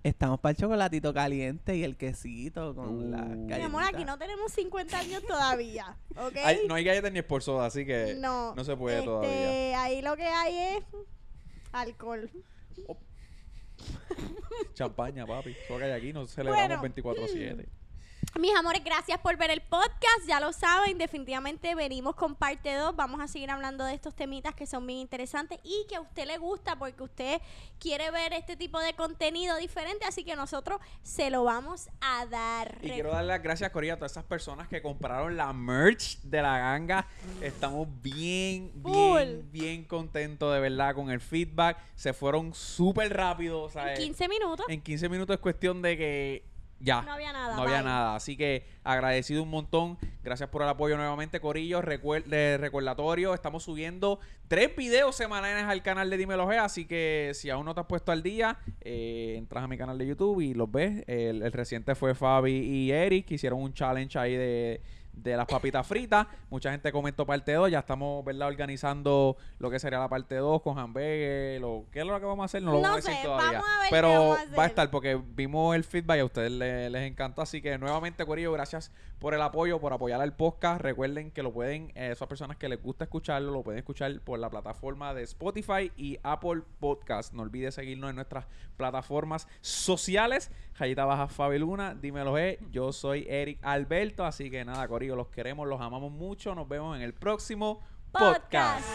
Estamos para el chocolatito caliente y el quesito con Uh. la Mi Mi amor, aquí no tenemos 50 años todavía, ¿ok? Ay, no hay galletas ni por soda, así que no, no se puede este, todavía. Ahí lo que hay es alcohol. Champaña, papi. Eso que hay aquí, nos Bueno. celebramos 24-7. Mis amores, gracias por ver el podcast. Ya lo saben, definitivamente venimos con parte 2. Vamos a seguir hablando de estos temitas que son bien interesantes y que a usted le gusta porque usted quiere ver este tipo de contenido diferente. Así que nosotros se lo vamos a dar. Y quiero dar las gracias, Corilla, a todas esas personas que compraron la merch de la ganga. Estamos bien, bien, bien contentos de verdad con el feedback. Se fueron súper rápido. o sea, En 15 minutos. en 15 minutos es cuestión de que ya. No había nada, No había bye. nada. Así que agradecido un montón. Gracias por el apoyo nuevamente, Corillo. Recuer- de recordatorio, estamos subiendo tres videos semanales al canal de Dímelo G. Así que si aún no te has puesto al día, eh, entras a mi canal de YouTube y los ves. El, el reciente fue Fabi y Eric, que hicieron un challenge ahí de, de las papitas fritas. Mucha gente comentó parte 2. Ya estamos, ¿verdad?, organizando lo que sería la parte 2 con hamburgues. Lo, ¿Qué es lo que vamos a hacer? No lo No vamos a decir todavía. a ver Pero vamos a va a estar porque vimos el feedback y a ustedes le- les encantó. Así que nuevamente, Corillo, gracias por el apoyo, por apoyar al podcast. Recuerden que lo pueden, eh, esas personas que les gusta escucharlo, lo pueden escuchar por la plataforma de Spotify y Apple Podcast. No olvides seguirnos en nuestras plataformas sociales. Jayita Baja Fabi Luna, dímelo, eh. Yo soy Eric Alberto. Así que nada, Corillo, los queremos, los amamos mucho. Nos vemos en el próximo Podcast.